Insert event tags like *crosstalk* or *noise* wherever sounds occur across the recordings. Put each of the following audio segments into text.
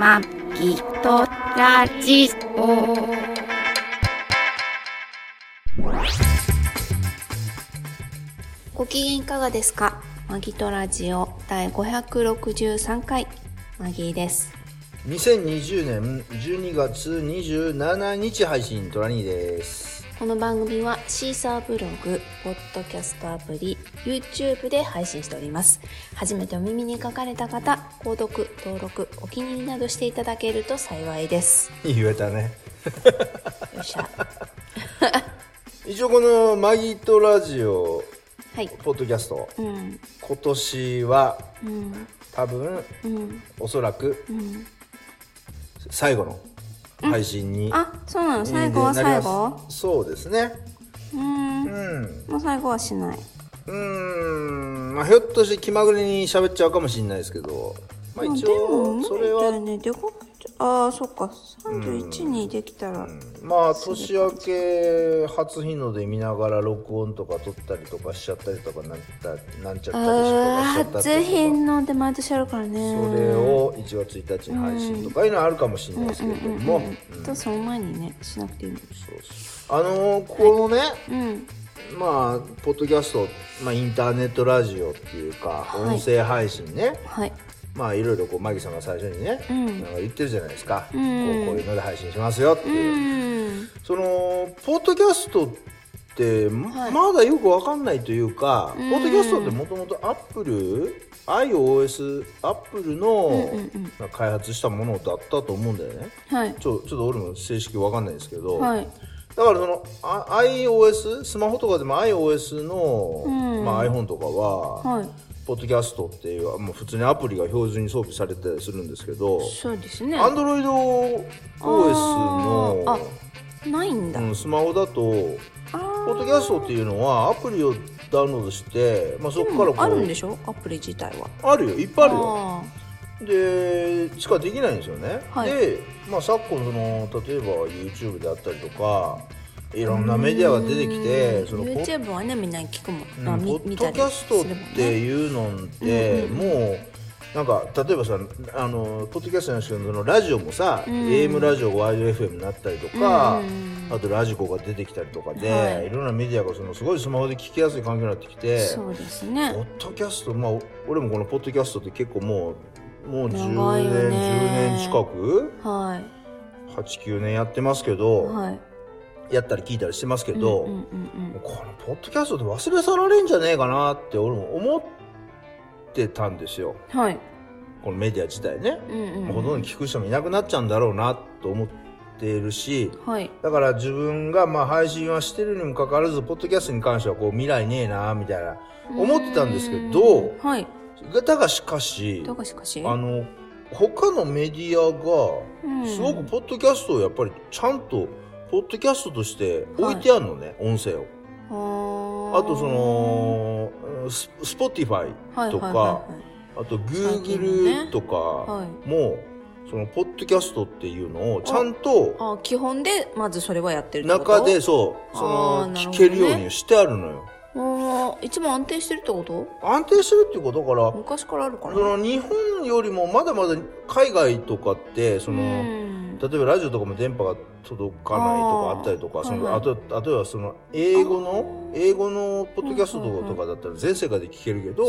まきとラジオ。ご機嫌いかがですか？マギトラジオ第563回マギーです。2020年12月27日配信トラニーですこの番組はシーサーブログ、ポッドキャストアプリ、YouTube で配信しております。初めてお耳に書かれた方、購読、登録、お気に入りなどしていただけると幸いです。言えたねよっしゃ。一応このマギトラジオはい。ポッドキャストうん、今年はうん、多分うん、おそらくうん。最後の配信に。あ、そうなの？最後は最後？そうですね。うーん。うん。もう最後はしない。うーん。まあひょっとして気まぐれに喋っちゃうかもしれないですけどまあ一でも応それはね。でこああ、そっか。31にできたら。まあ年明け初日の出見ながら録音とか撮ったりとかしちゃったりとかなんたなんちゃったりとかしちゃった初りとか。日の出毎年あるからね。それを1月1日に配信とか。いうのはあるかもしれないですけれども、うんうんとその前にねしなくていいのそうそう。あのーこのね、うん。まあポッドキャスト、まあ、インターネットラジオっていうか、はい。音声配信ね。はいまあいろいろこうマギさんが最初にね、うん。なんか言ってるじゃないですか、うん。こうこういうので配信しますよってういう、ん。そのポッドキャストってまだよくわかんないというか、うん。ポッドキャストってもともとアップル iOS アップルの開発したものだったと思うんだよね。はい。ちょちょっと俺も正式わかんないですけど、はい。だからそのあ iOS スマホとかでも iOS の、うん。まあ、iPhone とかは、はいポッドキャストっていうもう普通にアプリが標準に装備されてたりするんですけどそうですね。AndroidOS のあないんだ、うん、スマホだとポあッドキャストっていうのはアプリをダウンロードして、まあ、そこからこうあるんでしょ？アプリ自体は。あるよ。いっぱいあるよ。あでしかできないんですよね、はい。で、まあ、昨今その例えば YouTube であったりとかいろんなメディアが出てきてーその YouTube はねみんな聞くもん、うんあみポッドキャストってねいうのって、もうなんか例えばさあのポッドキャストなんですけどラジオもさ、うん。AM ラジオがワイド FM になったりとか、うん。あとラジコが出てきたりとかで、はい。い、ろんなメディアがそのすごいスマホで聞きやすい環境になってきてそうですポねッドキャストまあ俺もこのポッドキャストって結構もうもう10長いよ年ね。10年近く？は89年やってますけど、いはいやったり聞いたりしてますけど、うんうんうんこのポッドキャストで忘れ去られんじゃねえかなって俺も思ってたんですよ。うんはい。このメディア自体ね、うんうんほとんど聞く人もいなくなっちゃうんだろうなと思っているしはい。だから自分がまあ配信はしてるにもかかわらずポッドキャストに関してはこう未来ねえなみたいな思ってたんですけどうんはい。だがしかしだがしかし？あの他のメディアがすごくポッドキャストをやっぱりちゃんとポッドキャストとして置いてあるのね、音声を。ああとそのス Spotify とか、あと最近のね。Google とかはい。も、そのポッドキャストっていうのをちゃんとあ基本でまずそれはやってる中でそうそあーの聞けるようにしてあるのよ。あー一番安定してるってこと？安定してるっていうことだから昔からあるからその日本よりもまだまだ海外とかってその、うん例えばラジオとかも電波が届かないとかあったりとかその、はいはい。あと例えばその英語の英語のポッドキャストとかだったら全世界で聞けるけど、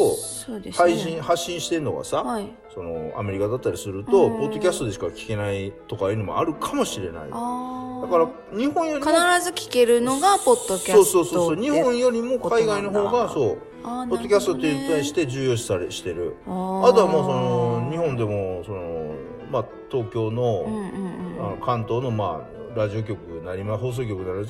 配信発信してるのがさ、はい。そのアメリカだったりすると、うんポッドキャストでしか聞けないとかいうのもあるかもしれない。だから日本よりも必ず聞けるのがポッドキャストそうそうそう日本よりも海外の方がそうポッドキャストっていうのに対して重要視されしてる。ああとはもうその日本でもその、まあ、東京の,、あの関東の、まあ、ラジオ局なりま放送局になり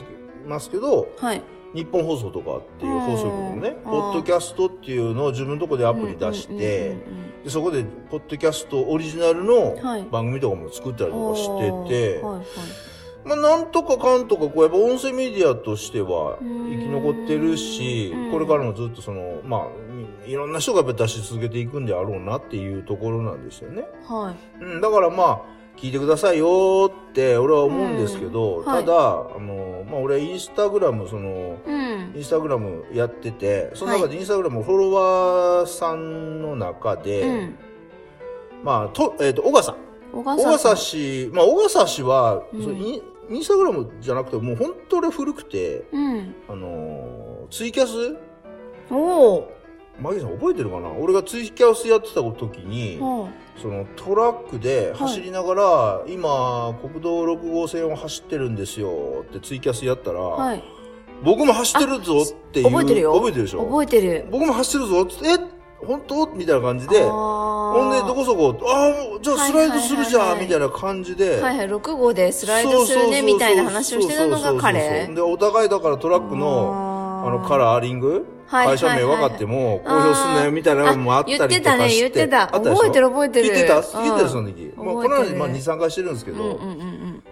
ますけどはい。日本放送とかっていう放送局もね、うん。ポッドキャストっていうのを自分のとこでアプリ出して、でそこでポッドキャストオリジナルのはい。番組とかも作ったりとかしてて、はいはい。まあ、なんとかかんとかこうやっぱ音声メディアとしてはうん。生き残ってるしうん。これからもずっとそのまあいいろんな人がやっぱ出し続けていくんであろうなっていうところなんですよね。はい。うん、だからまあ聞いてくださいよって俺は思うんですけど、うんはい。ただあの、まあ、俺インスタグラムそのうん。インスタグラムやっててその中でインスタグラムフォロワーさんの中で、うん。まあと,、えー、と小笠小笠氏、まあ、小笠氏は、うん。そうインスタグラムじゃなくて、もう本当に古くて、うん。あのーツイキャスおお。マギさん覚えてるかな？俺がツイキャスやってた時に、はそのトラックで走りながら、今、国道6号線を走ってるんですよってツイキャスやったら、い。はい。僕も走ってるぞっていう。覚えてるよ。覚えてるでしょ？覚えてる。僕も走ってるぞって、え？本当？みたいな感じで、ほほんで、どこそこ、ああ、じゃあスライドするじゃん、はいはいはいはいみたいな感じで。はいはい、6号でスライドするね、みたいな話をしてたのが彼。で、お互いだからトラックの、あの、カラーリングはい会社名分かっても、公表すんなよ、みたいなのもあったりとかして。あ言ってたね言ってた。覚えてる覚えてる。聞いてた？うん聞いてた？その時。まあ、このまあ、2、3回してるんですけど。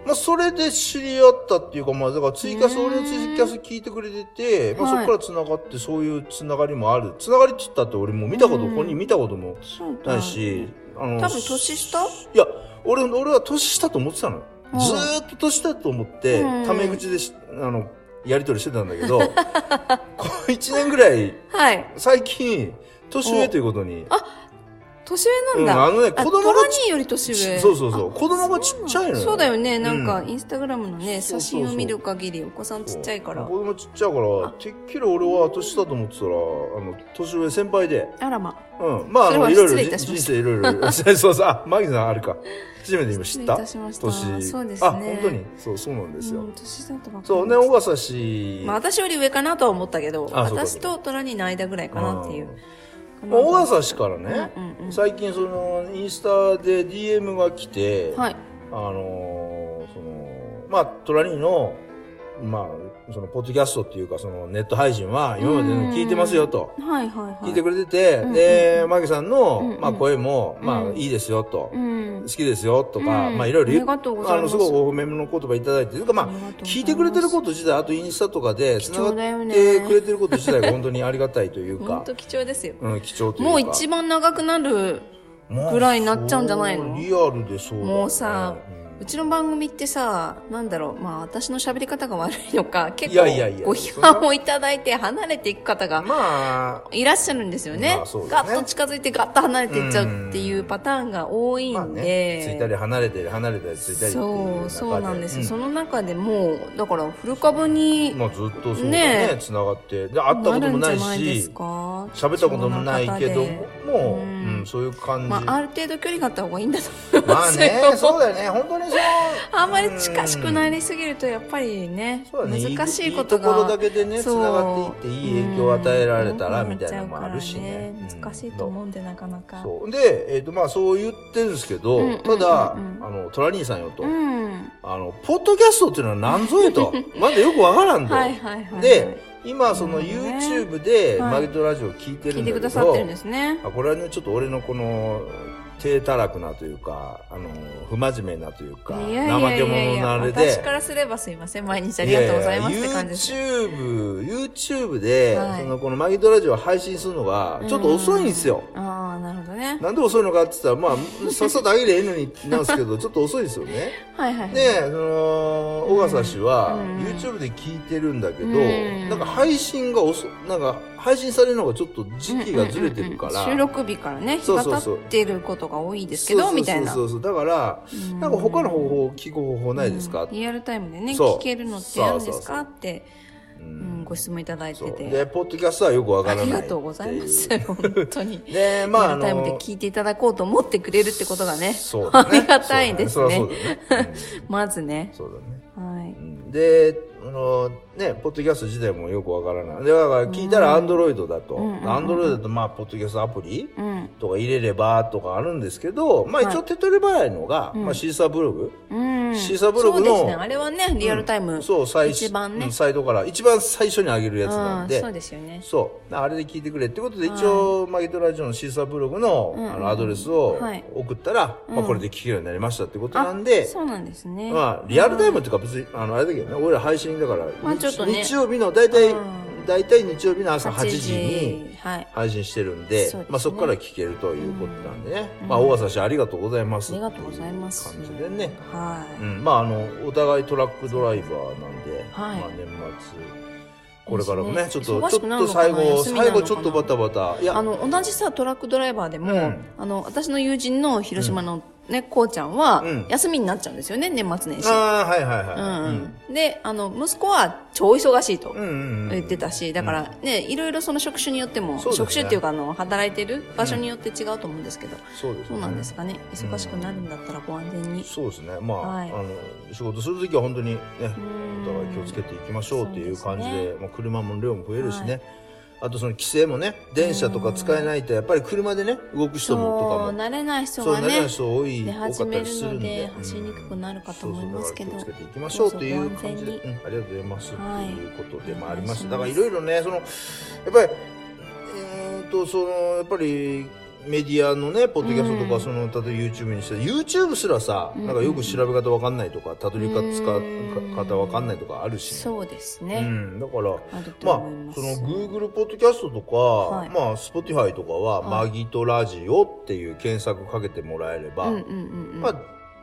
まあ、それで知り合ったっていうか、まあ、だからツイキャス、うん俺のツイキャス聞いてくれてて、まあ、はい。そこから繋がって、そういう繋がりもある。繋がりって言ったって俺もう見たこと、うん。本人見たことも。ないし、あの、多分年下？いや、俺、俺は年下と思ってたのずーっと年下と思って、うん。タメ口でし、あの、やりとりしてたんだけど、*laughs* この1年ぐらい、はい。最近、年上ということに、年上なんだ。うんあのね子供がより年上。そうそうそうあ子供がちっちゃいのよそうだよね。なんか、うんインスタグラムのね、写真を見る限り、お子さんちっちゃいから子。供ちっちゃいから、てっきり俺は年下と思ってたら、あの、年上先輩で、あらま。うん。まあ、あの、いろいろ、人生いろいろ、*laughs* そうそうそう、あ、マギさんあるか。初めて今知った年。そうですねあ、本当に？そう、そうなんですよ。うん、年下とそうね、小笠氏。まあ、私より上かなとは思ったけど、私とトラニーの間ぐらいかなっていう。まあ、小笠氏からね、うんうんうん最近そのインスタで DM が来て、はい。あのーそのまあトラニーのまあそのポッドキャストっていうかそのネット配信は今までの聞いてますよと。はいはいはい。聞いてくれてて、うんうん。でマギさんの、まあ声もまあうんいいですよと、うん。好。きですよとか、うん。まあいろいろ言ありがとうございます。あのすごいお褒めの言葉いただいてというかまあ聞いてくれてること自体あとインスタとかで繋がってくれてること自体が本当にありがたいというか。本当貴重ですよ。うん、貴重というか。もう一番長くなるまあぐらいになっちゃうんじゃないの？リアルでそうだよね。もうさうちの番組ってさ、なんだろう、まあ私の喋り方が悪いのか、結いやいやいや構ご批判をいただいて離れていく方がまあ、いらっしゃるんですよね。まあそうだねガッと近づいてガッと離れていっちゃうっていうパターンが多いまあんで。ね、ついたり離れたり離れたりついたりっていうそう、そうなんですよ。うその中でもう、だからフル株にまあずっとそうだねね、繋がって。で、会ったこともないるんじゃないですし、か喋ったこともないけども、もう、うんうん、そういう感じ。まあ、まある程度距離があった方がいいんだと思いあますねよ。、そうだよね、本当にあんまり近しくなりすぎるとやっぱりね、ね、難しいこといいところだが。けでね、そう繋がっていって、いい影響を与えられたら、うんみたいなのもあるしね。うん難しいと思うんでなかなか。そう。で、えっ、と、まあ、そう言ってるんですけど、うんうんうんうんただ、あの、トラ兄さんよと、うん。あの、ポッドキャストっていうのは何ぞやと。*laughs* まだよくわからんと。はいはいはい。で、今、その YouTube で、はいマギトラジオ聞いてる聞いてくんだけど、ださってるんですね。あこれはね、ちょっと俺のこの、低たらくなというか、あの、不真面目なというか、いやいやいやいや怠け者なあれで、私からすればすいません。毎日ありがとうございますって感じです。YouTube、YouTube で、はいその、このマギトラジオを配信するのが、ちょっと遅いんですよ。ああ、なるほどね。なんで遅いのかって言ったら、まあ、さっさとあげりゃいいのになんですけど、*laughs* ちょっと遅いですよね。はいはいはい。で、その、小笠氏は、うん YouTube で聞いてるんだけど、うんなんか配信が遅、なんか配信されるのがちょっと時期がずれてるから。うんうんうん収録日からね、日が経ってることが多いですけど、みたいな。そうそうそう。だから、うんなんか他の方法、聞く方法ないですか、うんリアルタイムでね、聞けるのってあるんですか？って、ううんん、ご質問いただいてて。で、ポッドキャストはよくわからない。ありがとうございます。*laughs* 本当に。で、まあ、あリアルタイムでの、聞いていただこうと思ってくれるってことがね、そうだね。ありがたいですねね。ね。*laughs* まずねうん。そうだね。はい。うんで、あの、ね、ポッドキャスト自体もよくわからない。で、だから聞いたらアンドロイドだと。うんうんうんアンドロイドだと、まあ、ポッドキャストアプリうん。とか入れればとかあるんですけど、まあはい一応手っ取り早いのが、うんまあシーサーブログ。うん。シーサーブログのそうですね。あれはね、リアルタイム。そう、最初一番ねうんサイトから、一番最初に上げるやつなんでうん、そうですよね。そう。あれで聞いてくれってことで、一応、マギトラジオのシーサーブログの,、うんうんあのアドレスをはい送ったら、うんまあこれで聞けるようになりましたってことなんで、そうなんですね。まあ、リアルタイムっていうか別に、あの、あれだけどね、俺ら配信だから、まあちょっとね日曜日の、大体、うん大体日曜日の朝8 8時に、はい。配信してるんで、そまあそこから聞けるということなんでね。うんまあ、大笠氏ありがとうございます。ありがとうございます感じでね。はい。うん、まああの、お互いトラックドライバーなんで、はいまあ年末、これからもね、ちょっと、忙ちょっと最後、最後ちょっとバタバタ。いや、あの、同じさ、トラックドライバーでも、うんあの、私の友人の広島のね、こうちゃんはうん、休みになっちゃうんですよね、年末年始。ああ、はいはいはい。うんうん。で、あの、息子は超忙しいとうん。うんうん。言ってたし、だからね、いろいろその職種によっても、ね職種っていうか、あの、働いてる場所によって違うと思うんですけど、そうですね。そうなんですかね？忙しくなるんだったらご安全に。そうですね。まあ、はいあの、仕事するときは本当にね、うんお互い気をつけていきましょうっていう感じで、ですまあ、車も量も増えるしね。はあとその規制もね、電車とか使えないと、やっぱり車でね、動く人もとかそう、も。慣れない人そう、がね慣れない、人多い、出多かった始めるりするんでので、。走りにくくなるかと思いますけど。そうそう気をつけていきましょうという感じで、どうん、ありがとうございます。はいということでもありましますだからいろいろね、その、やっぱり、えーと、その、やっぱり、メディアのね、ポッドキャストとか、うん。その、例えば YouTube にして、YouTube すらさ、うん。なんかよく調べ方わかんないとか、たどり方、使うん。方わかんないとかあるし、そうですね。うん、だから、まあ。その Google ポッドキャストとか、はい。まあ Spotify とかは、はい。マギトラジオっていう検索かけてもらえれば。まあ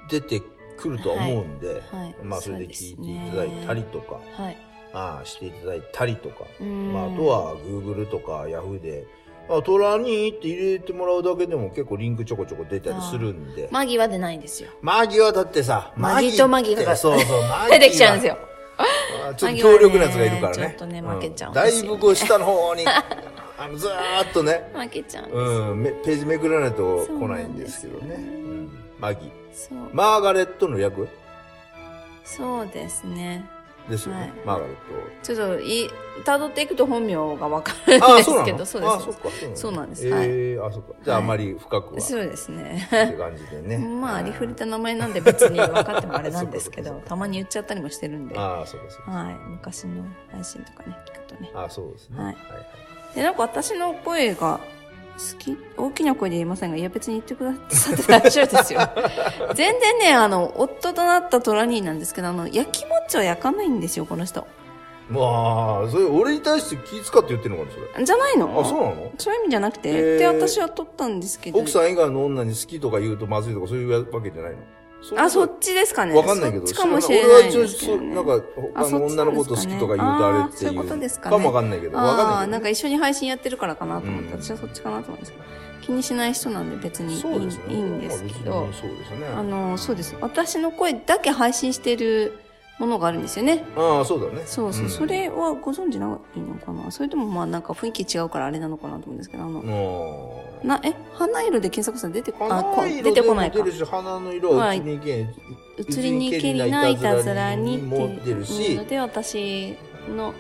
出てくるとは思うんで、はい。まあそれで聞いていただいたりとか、はい。ああしていただいたりとか、うん。まああとは Google とか Yahoo で、まあ、トラニーって入れてもらうだけでも結構リンクちょこちょこ出たりするんで。マギは出ないんですよ。マギはだってさ、マギとマギがってそうそう、*laughs* マギは出てきちゃうんですよ。あちょっと強力なやつがいるからね。ちょっとね負けちゃうんだですよいぶこう下の方に、*laughs* あの、ずーっとね、負けちゃうんです。うん、めページめくらないと来なないんですすけどね。うんマギ。そう。マーガレットの略？そうですね。ですよね。はいマーガレッちょっと、い、辿っていくと本名がわかるんですけど、そうです。そっか。そうなんですえはいえあ、そっか。じゃあ、あんまり深くは。そうですね。って感じでね。*laughs* まあ、ありふれた名前なんで別に分かってもあれなんですけど *laughs* たまに言っちゃったりもしてるんで。はああ、そうか、そうか。い。昔の配信とかね、聞くとね。ああ、そうですね。はいはい。で、なんか私の声が好き、大きな声で言いませんが、いや別に言ってくださって大丈夫ですよ。*laughs* 全然ね、あの、夫となったトラニーなんですけど、あの、焼きもっちを焼かないんですよ、この人。まあ、それ、俺に対して気遣って言ってるのかな、それ。じゃないの？あ、そうなの？そういう意味じゃなくて、へーで、私は撮ったんですけど。奥さん以外の女に好きとか言うとまずいとかそういうわけじゃないの？あ、そっっちですかね。わかんないけど、そっちかもしれない俺はですけど、ね。なんか、他の女のこと好きとか言うとあれってあーそういいうことですかねかもわかんないけど、わかんああ、ないけどね。なんか一緒に配信やってるからかなと思って、うん私はそっちかなと思うんですけど、気にしない人なんで別にいい。いいんですけどそうですね。あの、そうです。私の声だけ配信してるものがあるんですよね。ああ、そうだね。そうそう。んそれはご存知ないのかな？それともまあなんか雰囲気違うからあれなのかなと思うんですけど、あの、もうな、え、花色で検索したら出てこ、あ、こ花色出てこないか出。るし、花の色ははい移りにけん、移りにけりないたずらにっても出るいうしの、で、私の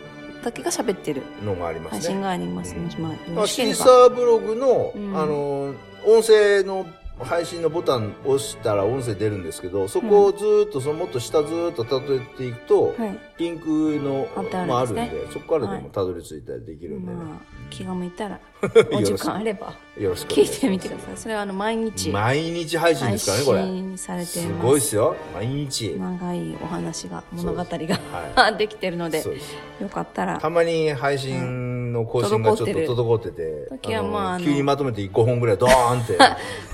だけが喋ってるのがありますね。配信がありますので、まあ、よろしければ。サーブログの、うんあの、音声の配信のボタンを押したら音声出るんですけど、そこをずーっと、そのもっと下ずーっと辿っていくと、はい。リンクの、ねまあ、あるんで、そこからではいもたどり着いたりできるんでね。まあ、気が向いたら、*laughs* お時間あれば、よろしくお聞い。てみてください。それはあの、毎日、毎日配信で配すからね、これ。信されていす。ごいですよ。毎日。長いお話が、物語が、は *laughs* できてるのでよかったらた、まに配信の更新がちょっと滞ってて、時はまあ急にまとめて5本ぐらいドーンって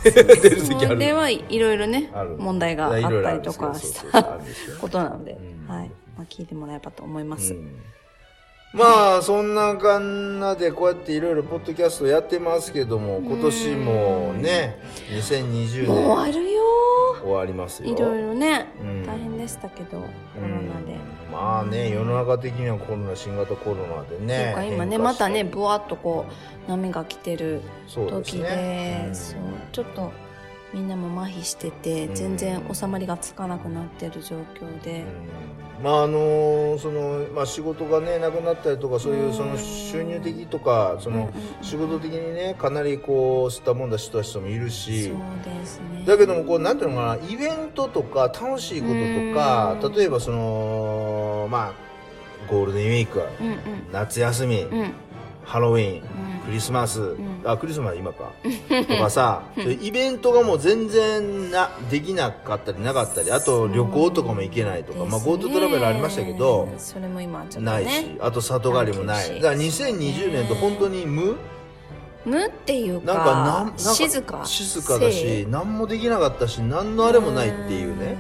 *laughs* 出る時ある。それはいろいろね問題があったりとかしたことなので、うんはい。まあ、聞いてもらえばと思います。うんまあそんなかんなでこうやっていろいろポッドキャストやってますけども今年もね2020もう終年わるよ。終わりますよ。いろいろね、うん。大変でしたけど、コロナで。うんまあね世の中的にはコロナ新型コロナでとねいうか今ね、またね、ぶわっとこう、波が来てる時で、ね。うん。そう、ちょっとみんなも麻痺してて、うん全然収まりがつかなくなってる状況で、うんまああのそのまあ仕事がねなくなったりとかそういううんその収入的とかその仕事的にねかなりこう吸ったもんだした人もいるしそうですね。だけどもこうなんていうのかなイベントとか楽しいこととかうん例えばそのまあゴールデンウィークうんうん。夏休みうん。ハロウィンうん。クリスマス、ん。あクリスマス今か。とかさ *laughs* イベントがもう全然なできなかったりなかったりあと旅行とかも行けないとか、まあ、GoTo ねトラベルありましたけどそれも今ちょっとねないしあと里帰りもない。だから2020年と本当に無？無っていうかなんかなんなんか静か。静かだし何もできなかったし何のあれもないっていうね。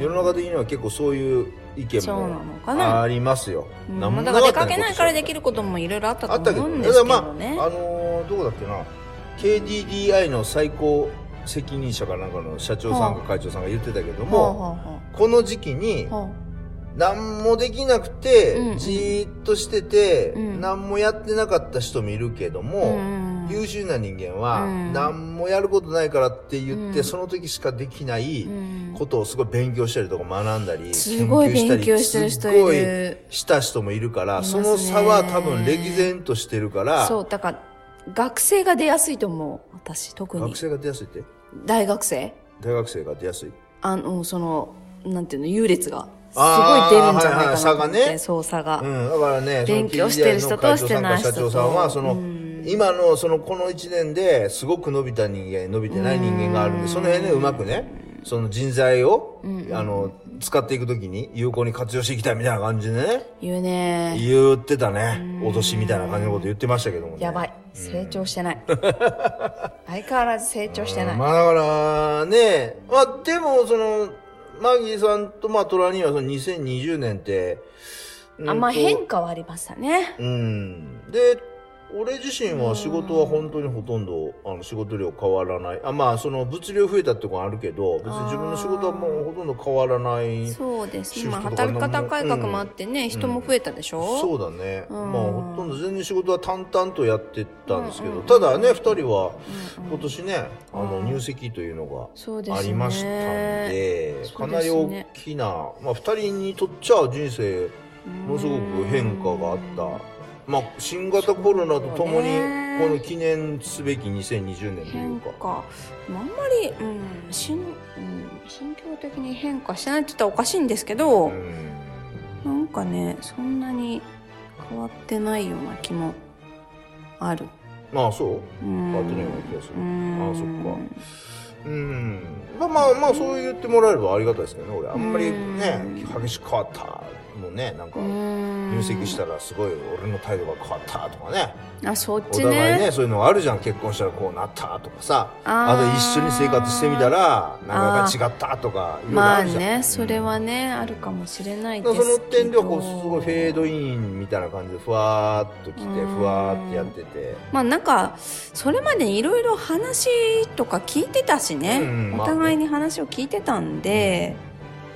世の中的には結構そういう意見そうなのもかな。ありますよ、うんなんもだから出かけないからできることもいろいろあったと思うんですけどだからまねああのーどこだっけな。KDDI の最高責任者かなんかの社長さんか会長さんが言ってたけどはあも、はこの時期にあはあ。は何もできなくて、うん。うんじーっとしてて、うん。何もやってなかった人もいるけどあも、うん。優秀な人間は、うん。何もやることないからって言って、うん。その時しかできないうん。ことをすごい勉強したりとか学んだり、すごい研究したり勉強してる人いる。すごいした人もいるから、その差は多分歴然としてるから、そう、だから、学生が出やすいと思う。私、特に。学。生が出やすいって？大学生？大学生が出やすい。あの、その、なんていうの、優劣が。すごい出るんじゃないかなと思って。はいはい差がねそう、差が。うん、だからね、勉強してる人としてない人と社長さんは、その、うん今の、その、この一年ですごく伸びた人間、伸びてない人間があるんで、その辺ね、うまくね、その人材を、あの、使っていくときに有効に活用していきたいみたいな感じでね、言うね。言ってたね。脅しみたいな感じのこと言ってましたけどもね。やばい。成長してない。*laughs* 相変わらず成長してない。まあだからね、まあでもその、マギーさんとまあトラニーはその2020年って、うんまあ変化はありましたね。うん。で、俺自身は仕事は本当にほとんど、あの仕事量変わらない。あ、まあその物量増えたってことはあるけど、別に自分の仕事はもうほとんど変わらない。そうですね。働き方改革もあってね、人も増えたでしょ？そうだね。うんまあほとんど全然仕事は淡々とやってたんですけど、うんうんただね、二人はうんうん今年ね、あのうん入籍というのがありましたんで、かなり大きな、まあ二人にとっちゃ人生、ものすごく変化があった。まあ新型コロナとともに、この記念すべき2020年というか。変化。あんまり、うん、心、うん、心境的に変化してないって言ったらおかしいんですけど、うんなんかね、そんなに変わってないような気もある。まあそう変わってないような気がするうん。あそっかうん。まあまあまあそう言ってもらえればありがたいですけどね、俺。あんまりねうん、激しく変わった。もうね、なんか、入入籍したらすごい俺の態度が変わったとかね。あ、そっおち互いね、ね。そういうのがあるじゃん。結婚したらこうなったとかさ。あと一緒に生活してみたら、なんか違ったとか、いろいろまああるじゃん。ね、それはね、あるかもしれないだですけど。その点ではこう、すごいフェードインみたいな感じで、ふわーっと来て、うんふわーってやってて。まあなんか、それまでいろいろ話とか聞いてたしね、うんお互いに話を聞いてたんで、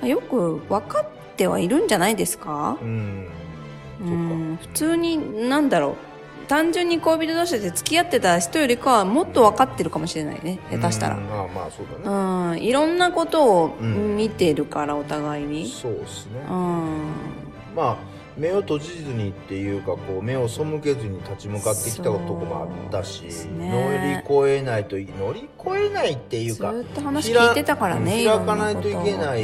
まあよく分かってはいるんじゃないですか？うん。普通に、なんだろう、単純に恋人同士で付き合ってた人よりかはもっと分かってるかもしれないね、下手したら。うんまあまあ、そうだね。うん、いろんなことをうん見てるから、お互いに。そうですね。うん。まあ目を閉じずにっていうかこう目を背けずに立ち向かってきたとこもあったし、そうです乗ねり越えないとい乗り越えないっていうかずーっと話聞いてたからね、開かないといけない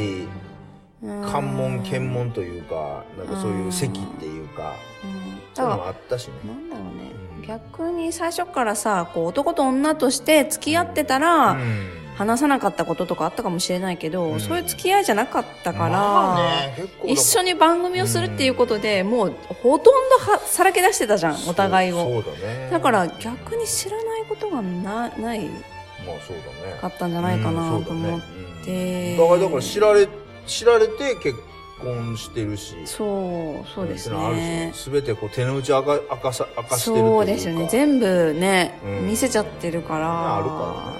関門検問というかなんかそういう席っていうかうん。そういうのあったしね。ら、なんだろうね、うん。逆に最初からさ、こう男と女として付き合ってたら、うん。話さなかったこととかあったかもしれないけど、うん。そういう付き合いじゃなかったから、まあね一緒に番組をするっていうことで、もうほとんどはさらけ出してたじゃん、お互いを。だね。だから逆に知らないことがなない。まあそうだね。かったんじゃないかなと思っうんて。だからだから知られ知られて結婚してるしそう、そうですね。し全てこう手の内明か明かさ明かしてるというかそうですよね。全部ね、うん見せちゃってるから、あるか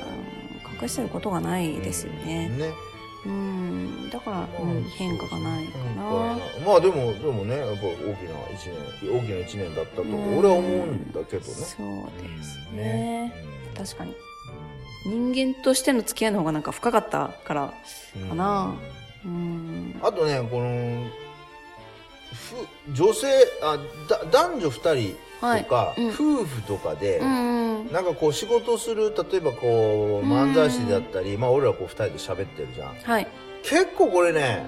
ら隠してることがないですよね。ねうん、だから、まあうん、変化がないか変な。化まあでもでもねやっぱ大きな一年大きな一年だったとうん俺は思うんだけどねそうですうんね。うん確かに。人間としての付き合いの方がなんか深かったからうんかな。うん。あとねこのふ女性あだ男女二人とか、はい。うん。夫婦とかで、うん。なんかこう仕事する例えばこう漫才師であったり、まあ俺らこう二人で喋ってるじゃん。はい。結構これね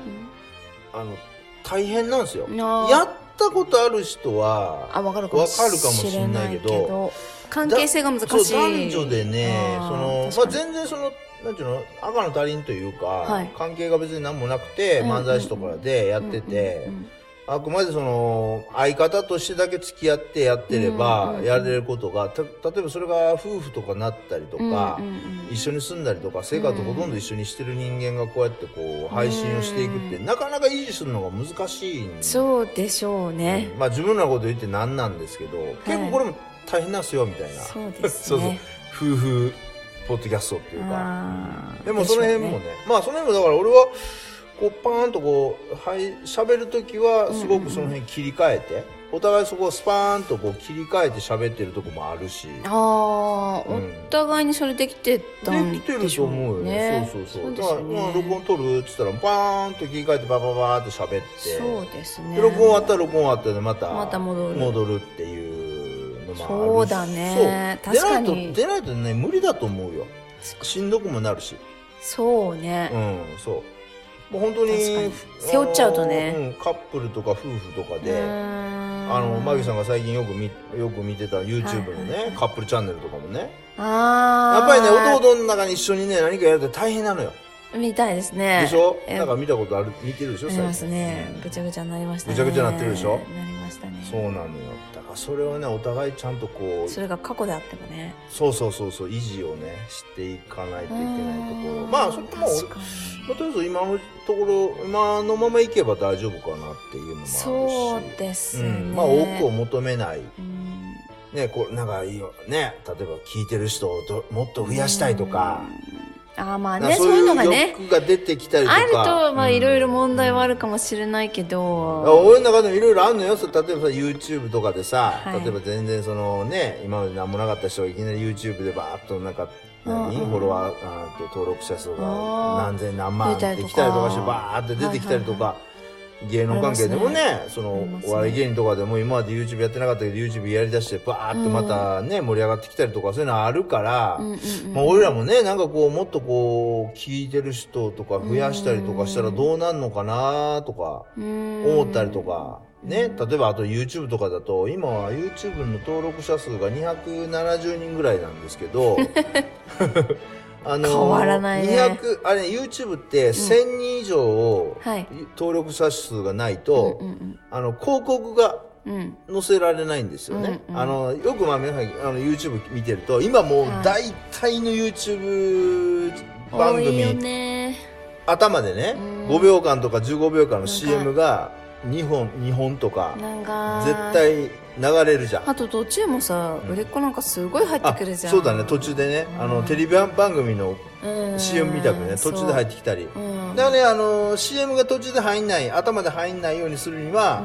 あの大変なんですよ。やったことある人はあ、わかるかもしれないけど関係性が難しい。男女でねその、まあ、全然そのなんていうの？赤の他人というか、はい。関係が別に何もなくて、うん。うん漫才師とかでやってて、うんうんうんあくまでその相方としてだけ付き合ってやってれば、うんうんうんやれることがた例えばそれが夫婦とかなったりとか、うんうんうん一緒に住んだりとか生活ほとんど一緒にしてる人間がこうやってこう配信をしていくって、うん。なかなか維持するのが難しいそうでしょうね。まあ自分らのこと言ってなんなんですけど、結構これも大変なんですよみたいな。そうです *laughs* そうそう。ね。夫婦ポッドキャストっていうか。でもその辺もね、まあその辺もだから俺は、こうパーンとこう、はい、喋るときはすごくその辺切り替えて、お互いそこをスパーンとこう切り替えて喋ってるとこもあるし。ああ、うんお互いにそれできてたんできてるでしょうと思うよね。ね。そうそうそう。ですよだから。録音取るって言ったら、バーンと切り替えてバババーって喋って。そうですね。で録音終わったら録音終わったでまたまた戻る戻るっていうのもあるし。そうだね。確かに。出ないと出ないとね無理だと思うよ。しんどくもなるし。そうね。うんそう。もう本当に背負っちゃうとね。うん、カップルとか夫婦とかうであのマギさんが最近よく見よく見てた YouTube のね、はいカップルチャンネルとかもね。ああ。やっぱりね弟の中に一緒にね何かやると大変なのよ。みたいですね。でしょ？えなんか見たことある？見てるでしょ？ありますね。うん。ぐちゃぐちゃになりましたね。ぐちゃぐちゃになってるでしょ？なりましたね。そうなのよそれはねお互いちゃんとこうそれが過去であってもね。そうそうそうそう維持をねしていかないといけないところ。うん。まあそれもまあ、とりあえず今のところ今のままいけば大丈夫かなっていうのもあるし。そうですね。うん、まあ多くを求めない。うん。ねこうなんかいいよね。例えば聞いてる人をどもっと増やしたいとか、うんああまあねそういうのがね。欲が出てきたりとか。あるとまあうんいろいろ問題はあるかもしれないけど、俺の中でもいろいろあるのよ。例えばさ YouTube とかでさ、はい。例えば全然そのね今まで何もなかった人がいきなり YouTube でバーッとなんか何、うんうん。フォロワー登録者数が何千何万って増えたりとかきたりとか。してバーって出てきたりとか、芸能関係でもねありますそのお笑い芸人とかでも今まで YouTube やってなかったけど YouTube やりだしてバーってまたね、盛り上がってきたりとかそういうのあるから、うんうんうんまあ、俺らもねなんかこうもっとこう聞いてる人とか増やしたりとかしたらどうなんのかなとか。思ったりとか、ね、例えばあと YouTube とかだと、今は YouTube の登録者数が270人ぐらいなんですけど、*laughs* あの変わらないね。200あれね、YouTube って1000人以上を、はい。登録者数がないと、うんうんあの、広告がうん。載せられないんですよね。うんうんあの、よくまあ皆さん、あの、YouTube 見てると、今もうはい。大体の YouTube 番多いよ組、ね頭でね、うん。5秒間とか15秒間の CM が2本、2本とか、絶対流れるじゃん。あと途中もさ売れっ子なんかすごい入ってあくるじゃん。そうだね、途中でね、あの、テレビ番組の CM みたくね、途中で入ってきたり。うん。だからね、あの、CM が途中で入んない、頭で入んないようにするには、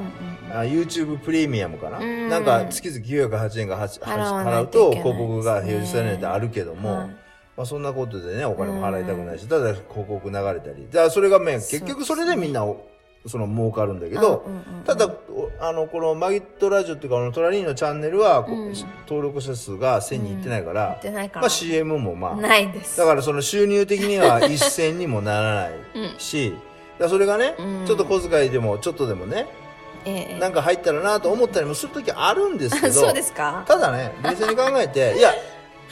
あ YouTube プレミアムかな、うん。なんか月々908円が払うと広告が表示されないってあるけども、はいまあそんなことでね、お金も払いたくないし、ただ広告流れたり。だからそれがね、結局それでみんなお、その儲かるんだけど、ただ、おあの、このマギットラジオっていうか、このトラリーのチャンネルは、登録者数が1000人いってないから、まあ CM もまあ、ないです。だからその収入的には一銭にもならないし、だそれがね、うん。ちょっと小遣いでも、ちょっとでもね、ええ。なんか入ったらなと思ったりもするときあるんですけど、*laughs* そうですか？ただね、冷静に考えて、いや、二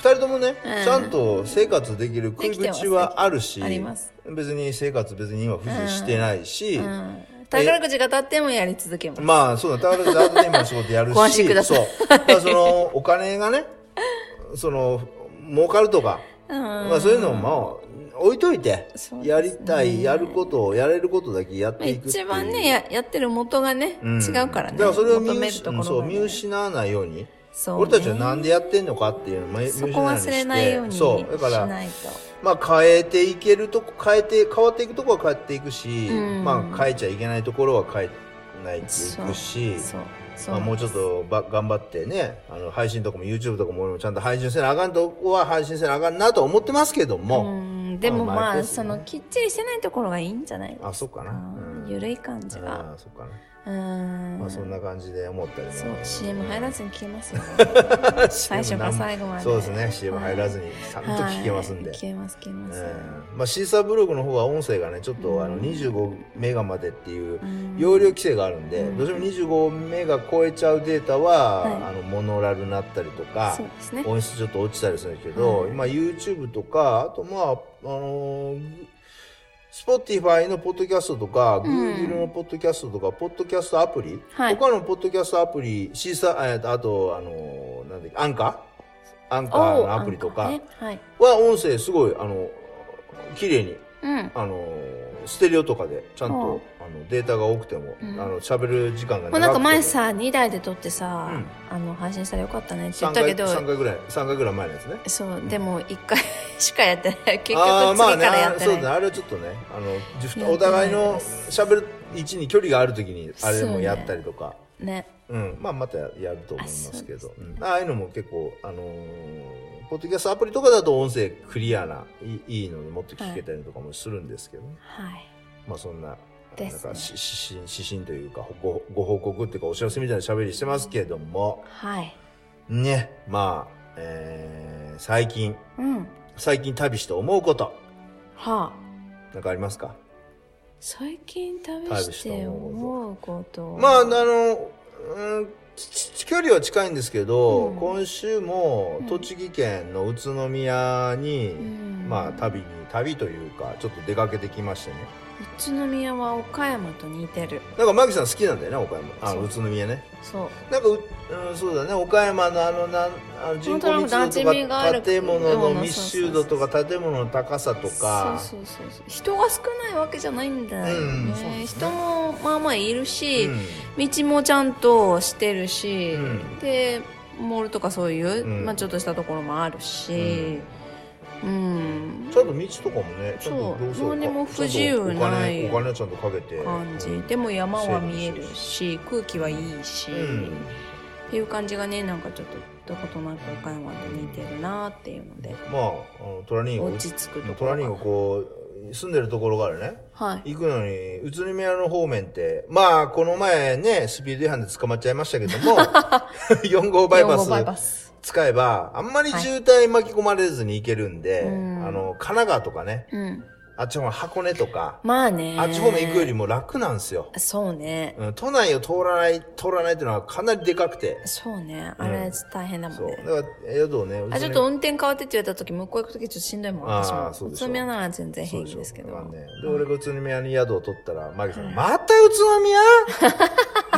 人ともね、うん。ちゃんと生活できる食い口はあるし、別に生活別に今不自してないし、うん。宝くじが当たってもやり続けます。まあ、そうだ、宝くじで後で今の仕事やるし、ご安心くだ。さいそう。だからその、お金がね、その、儲かるとか、うん。まあそういうのをまあ、置いといて、やりたい、やることを、やれることだけやっていく。一番ねややってる元がね、うん。違うからね。だからそれを見失そう見失わないように、そうね。俺たちはなんでやってんのかっていうのを見そこ忘れないようにしそう。だから、ないと。まあ変えていけるとこ、変えて、変わっていくとこは変えていくし、うん。まあ変えちゃいけないところは変えないっていくし、まあ、もうちょっとば頑張ってね、あの配信とかも YouTube とかも俺もちゃんと配信せなあかんとこは配信せなあかんなと思ってますけども、うん。でもまあね。そのきっちりしてないところがいいんじゃないですか。あ、そっかな。うん。ゆるい感じあが。あ、そっかな。うん。まあそんな感じで思ったりも。そう CM 入らずに聞けますよ。*laughs* 最最初から最後まで。そうですね。CM 入らずにちゃんと聞けますんで、はい。聞けます聞けます、うんまあ、シーサーブログの方は音声がねちょっとあの25メガまでっていううん。容量規制があるんで、うん。どうしても25メガ超えちゃうデータは、はい。あのモノラルになったりとかね。音質ちょっと落ちたりするんですけど、はい。今 YouTube とかあとまああのー Spotify のポッドキャストとか、うん。Google のポッドキャストとか、ポッドキャストアプリ、はい。他のポッドキャストアプリ、シーサー、えーとあと、あのーなんだっけ、アンカーアンカーのアプリとかね。はい。は音声すごい、あの、綺麗にうん。あの、ステレオとかで、ちゃんと、うんあの、データが多くても、うんあの、喋る時間が長くてももうなんか前さ、2台で撮ってさ、うんあの、配信したらよかったねって言3回、ったけど、3回ぐらい、3回ぐらい前のやつね。そう、でも1回 *laughs* しかやってない。結局次からやってない。そうだね、あれはちょっとね、あの、お互いの喋る位置に距離があるときに、あれもやったりとか、ね。うん、まあまたやると思いますけあど、うんああいうのも結構、あのーポッドキャストアプリとかだと音声クリアな、いいのでもっと聞けたりとかもするんですけどね。はい。まあそんな、ですねなんかし指針、指針というかご、ご報告っていうかお知らせみたいな喋りしてますけども、はい。ね、まあ、えー、最近、うん。最近旅して思うこと、はあ。なんかありますか？最近旅して思うこと。まあ、あの、うん、距離は近いんですけど、うん今週も栃木県の宇都宮に、うんまあ旅に、旅というか、ちょっと出かけてきましてね。宇都宮は岡山と似てる。なんか、マギさん好きなんだよね、岡山。あ宇都宮ね。そう。なんかう、うん、そうだね、岡山のあの、なんあの人口密度とか、建物の密集度とか、建物の高さとか、そうそうそうそう。人が少ないわけじゃないんだよね、うん。ね人もまあまあいるし、うん。道もちゃんとしてるし、うん。でモールとかそういう、うん。まあ、ちょっとしたところもあるしうん、ちゃんと道とかもね、ちゃんとそう。どうせお何もか不自由ないお金、お金ちゃんとかけて。感じ、うんでも山は見えるし空気はいいし、うんっていう感じがねなんかちょっとどことなく岡山と似てるなっていうので。まあ、あのトラニーが落ち着くとこトラニーがこう住んでるところがあるね。はい。行くのに宇都宮の方面ってまあこの前ねスピード違反で捕まっちゃいましたけども *laughs* 4号バイパ4号バイスパス使えばあんまり渋滞巻き込まれずに行けるんで、うん。あの神奈川とかね。うん。あっちの方箱根とか、まあね。あっち方面行くよりも楽なんですよ、そうね。うん、都内を通らない通らないっていうのはかなりでかくて。そうね。あれ大変だもんね、そう。だから宿をね？あちょっと運転変わってって言われた時向こう行く時ちょっとしんどいもん。あー私も。そうでしょ宇都宮なら全然平気ですけど、まあね、で、俺が宇都宮に宿を取ったら、マギさんが、また宇都宮？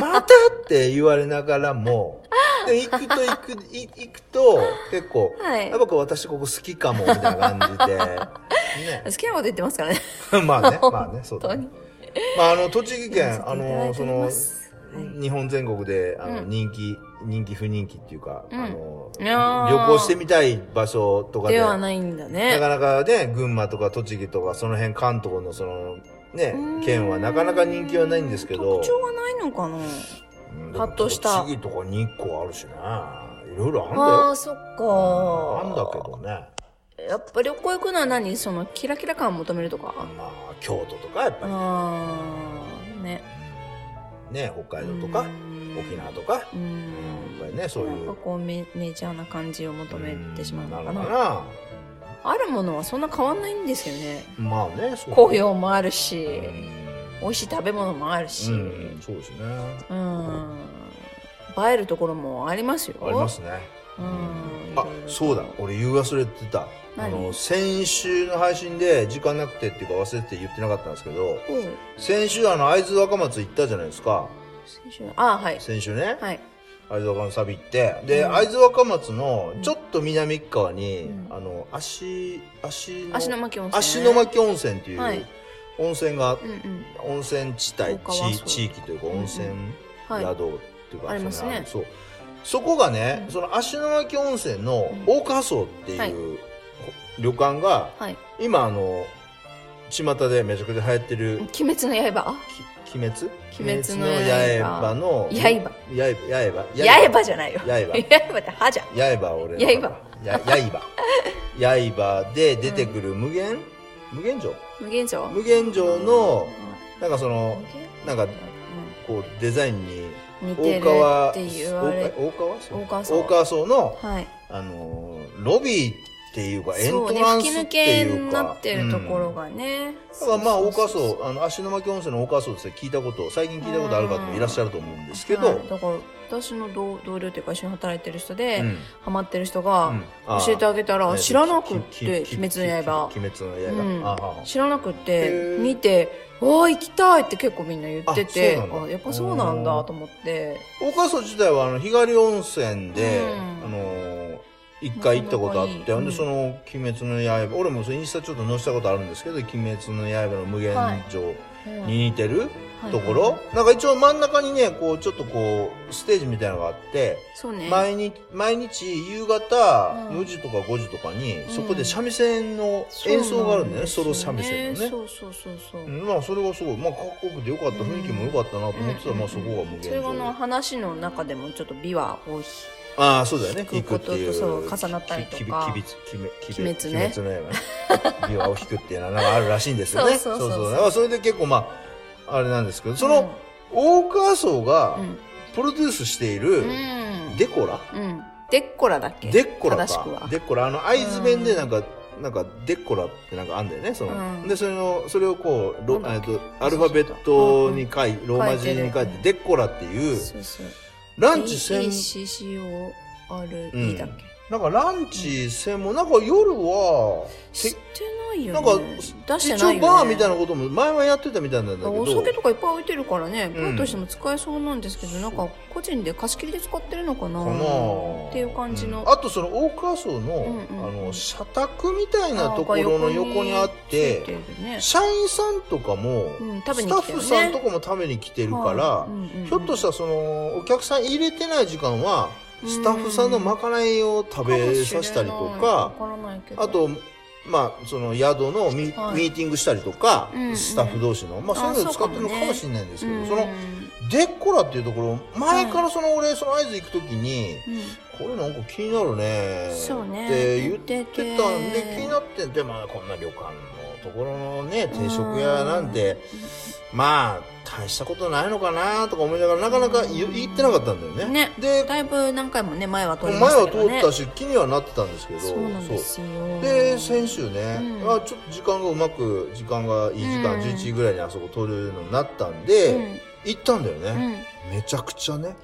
*laughs* また？って言われながらも、で、行くと行く、い行くと、結構、はい。やっぱこう私ここ好きかも、みたいな感じで、*laughs* 好きなこと言ってますからね。ね。*laughs* まあね、*laughs* まあね、そうだね。まあ、あの、栃木県、あの、その日本全国で、あの、うん。人気、人気不人気っていうか、うん。あの、旅行してみたい場所とかで、ではないんだなねかなかね、群馬とか栃木とか、その辺関東のその、ねうん、県はなかなか人気はないんですけど、特徴がないのかな。うんパッとした。栃木とか日光あるしね、いろいろあんだあよ。あそっか。あんだけどね。やっぱ旅行行くのは何そのキラキラ感を求めるとか？まあ、京都とかやっぱり、ああね。ね、北海道とか、うん。沖縄とか、ううんやんっぱりね、そういう。こうメメジャーな感じを求めてしまうのかな。あるものはそんな変わんないんですよね。な。まあね、そう。紅葉もあるし、うん美味しい食べ物もあるし、ううんん、そうですね。映えるところもありますよ。ありますね。うん。あ、そうだ、俺言い忘れてた。あ何の、先週の配信で時間なくてっていうか忘れてて言ってなかったんですけど、うん。先週あの、会津若松行ったじゃないですか。先週。あはい。先週ね。はい。会津若松旅行って。で、うん。会津若松のちょっと南側に、うん。あの、足、足の、足の巻温泉足の巻温泉っていう、はい温泉が、うんうん。温泉地帯、地地域というか温泉はい。宿っていうか、ありますね。そう。そこがね、うん。その足の巻温泉のうん。大川荘っていう、はい。旅館が、はい。今あの、巷でめちゃくちゃ流行ってる、鬼滅の刃？き鬼滅？鬼滅の刃の、刃。刃。刃。刃。刃じゃないよ。刃。刃って歯じゃん。刃俺の刃や刃。刃 *laughs* で出てくる無限、無限城？無限城？無限城の、なんかそ無の、限？なんか、こうデザインに、大川、って言われ大川？荘？大川荘。大川荘の、はい。あのー、ロビーっていうか、エントランスってけいうか。になってるところうん。がね、だからまあ、大川荘、あの、足の巻温泉の大川荘ですね、聞いたこと、最近聞いたことある方もいらっしゃると思うんですけど、はい。だから私の同同僚というか一緒に働いてる人で、うん。ハマってる人が教えてあげたら、ね知らなくっきて「き鬼滅の刃」き鬼滅の刃。うん。知らなくっへてー見て「わあ行きたい!」って結構みんな言っててあやっぱそうなんだと思って。大川荘自体は、あの、日帰り温泉で、うん。あのー、一回行ったことあって、ほんで、その、鬼滅の刃、俺もそのインスタちょっと載せたことあるんですけど、鬼滅の刃の無限城に似てるところ、はいはなんか一応真ん中にね、こう、ちょっとこう、ステージみたいなのがあって、そうね。毎日、毎日夕方うん4時とか5時とかに、んそこで三味線の演奏があるんだよね、ソロ三味線のね。そうそうそうそう。うんまあ、それがすごい、まあ、かっこよくてよかった、雰囲気も良かったなと思ってたら、まあ、そこが無限それはあの城。話の中でもちょっと美和をああ、そうだよね。弾くことと弾っていう。そう重なったりとかききびきびきび鬼滅ね鬼滅の刃ね。琵琶を弾くっていうのはなんかあるらしいんですよね。*laughs* そうそうそうそうだからそれで結構まあ、あれなんですけど、その、大川荘がうん。プロデュースしている、うん。デコラ？うん。デッコラだっけ？デッコラ正しくは。か。デッコラ。あの、会津弁でなんか、なんか、デッコラってなんかあんだよね。その、うん。で、それの、それをこう、ロえっと、アルファベットに書い、ローマ字に書いてデッコラっていう、ランチ専、ECCORE だっけ？なんかランチ専門、なんか夜は、知ってないよね。なんか出して一ないよね。応バーみたいなことも前はやってたみたいなんだけど。お酒とかいっぱい置いてるからね、んバーとしても使えそうなんですけど、なんか個人で貸し切りで使ってるのかな？かな。っていう感じの、うん。あとその大川荘の、んうん。あの、社宅みたいなところの横にあってて、るね。社員さんとかも、うん食べスタッフさんとかも食べに来てるから、はい。うんうんうん。ひょっとしたらその、お客さん入れてない時間は、スタッフさんのまかないを食べさせたりとか、あと、まあ、その宿のミ,、ーティングしたりとか、スタッフ同士の、まあそういうのを使ってるのかもしれないんですけど、その、デッコラっていうところ、前からその俺、その合図行くときに、これなんか気になるねって言ってたんで気になってんでまあこんな旅館のところのね定食屋なんてまあ大したことないのかなとか思いながらなかなか言言ってなかったんだよね。ねでだいぶ何回もね前は通前りましたはけどね通ったし気にはなってたんですけどそうなんですよ。で先週ね、うん。あちょっと時間がうまく時間がいい時間、うん。11時ぐらいにあそこ通るのになったんで、行ったんだよね、めちゃくちゃね。好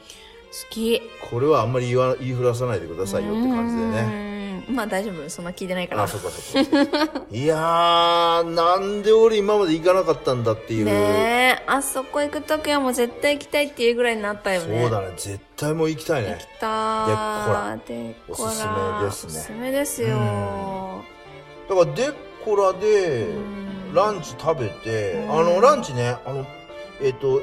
き。これはあんまり言わ言いふらさないでくださいよって感じでね。うん。まあ大丈夫。そんな聞いてないから。あ、そっかそっか。いやー、なんで俺今まで行かなかったんだっていう。ねえ。あそこ行くときはもう絶対行きたいっていうぐらいになったよね。そうだね。絶対もう行きたいね。行き。たー。でおすすめですね。おすすめですよ。だからデッコラでうん。ランチ食べて、うん。あの、ランチね、あの、えっ、と、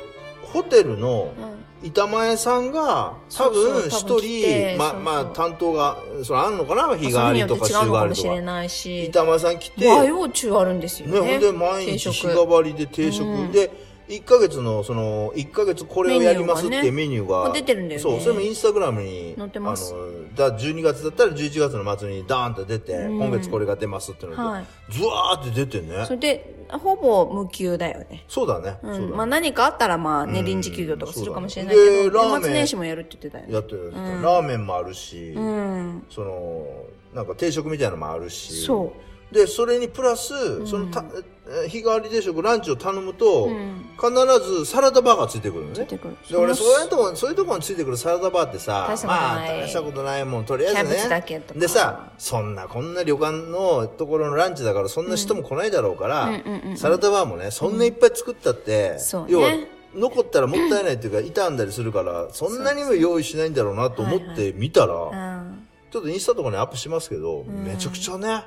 ホテルのうん。板前さんが多分一人、ま、まあ担当が、それあんのかな？日替わりとか週違うのかもしれ替わりとか。ないし。板前さん来て、和洋中あるんですよね、ねほんで毎日日替わりで定食、うん。で1ヶ月のその1ヶ月これをやりますってメニューがあ出てるんだよね。そうそれもインスタグラムに載ってます。あのだ12月だったら11月の末にダーンと出て、うん。今月これが出ますってので、はい。ズワーって出てね。それでほぼ無給だよね。そうだね、うん。まあ何かあったらまあねうん。臨時休業とかするかもしれないけどね。でラーメン。年末年始もやるって言ってたよね。やってる、うん。ラーメンもあるし、うん。そのなんか定食みたいなのもあるし。そでそれにプラス、そのたえ日替わり定食ランチを頼むと、ううん。必ずサラダバーがついてくるのね。出てくる。で俺そういうとこそういうとこについてくるサラダバーってさまあ大したことないもんとりあえずね。でさそんなこんな旅館のところのランチだからそんな人も来ないだろうから、サラダバーもねそんないっぱい作ったって、そうね。要は残ったらもったいないっていうか傷んだりするからそんなにも用意しないんだろうなと思って見たら、うんちょっとインスタとかにアップしますけど、めちゃくちゃね、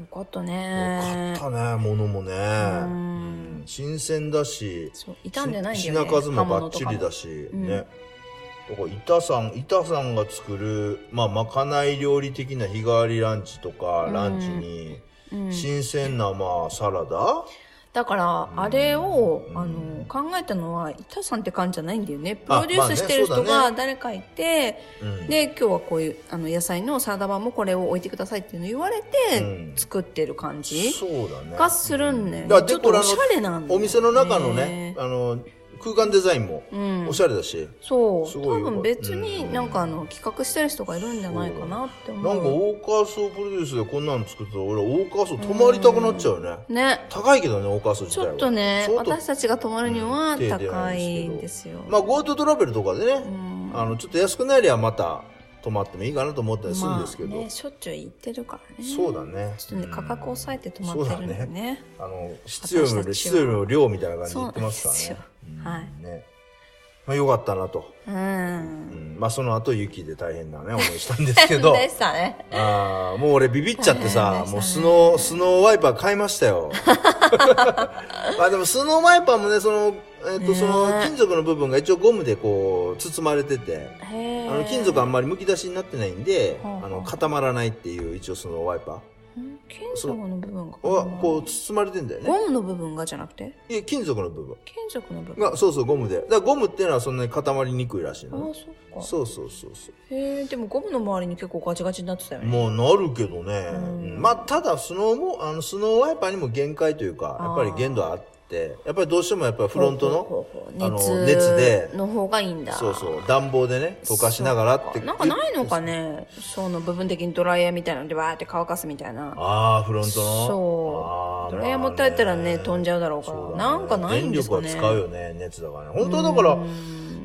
よかったね。よかったね物もね、ん。新鮮だしそう傷んでないんだよね品数もバッチリだしね。だから板さん、板さんが作る、まあ、まかない料理的な日替わりランチとか、ランチに、新鮮な、まあ、サラダ？だからあれをあの考えたのは板さんって感じじゃないんだよね。プロデュースしてる人が誰かいて、うん。で今日はこういうあの野菜のサラダバーもこれを置いてくださいっていうのを言われて、うん。作ってる感じそうだね。がするんだよね、だからちょっとおしゃれなんだよね。お店の中のね、あの、空間デザインもうん。おしゃれだし、そう。すごいよ。多分別にうんなんかあの企画してる人がいるんじゃないかなって思う。なんか大川荘プロデュースでこんなの作ってたら、俺大川荘泊まりたくなっちゃうよね。ね。高いけどね、大川荘自体は。ちょっとね私たちが泊まるには高いいんですよ、まあ GoTo トラベルとかでね、ん。あのちょっと安くなりゃまた泊まってもいいかなと思ったりするんですけど、まあね、しょっちゅう行ってるからね。そうだね。ちょっとね価格を抑えて泊まってるんだよね,、あの質より質よりも量みたいな感じで言ってますからねはいうんねまあよかったなと。うん。うん、まあその後雪で大変なね、思いしたんですけど。*laughs* でしたね。ああ、もう俺ビビっちゃってさ *laughs* もうスノー、スノーワイパー買いましたよ。*laughs* まあでもスノーワイパーもね、その、えっ、と、ねその金属の部分が一応ゴムでこう、包まれてて、へあの金属あんまり剥き出しになってないんで、はあの、固まらないっていう一応スノーワイパー。金属の部分が。は、こう包まれてんだよね。ゴムの部分がじゃなくて？いや、金属の部分。金属の部分。が、そうそう、ゴムで。だからゴムっていうのはそんなに固まりにくいらしいああ、の。そっか。そうそうそうそう。へえ、でもゴムの周りに結構ガチガチになってたよね。もうなるけどね。うんまあ、ただ、スノーも、あの、スノーワイパーにも限界というか、やっぱり限度あって、やっぱりどうしてもやっぱりフロントの、あの熱熱での方がいいんだ。そうそう、暖房でね、溶かしながらって。なんかないのかねその部分的にドライヤーみたいなのでわーって乾かすみたいな。ああ、フロントの？そう。ドライヤー持って入ったらね、飛んじゃうだろうから。なんかないんですかね。電力は使うよね、熱だからね。本当はだから、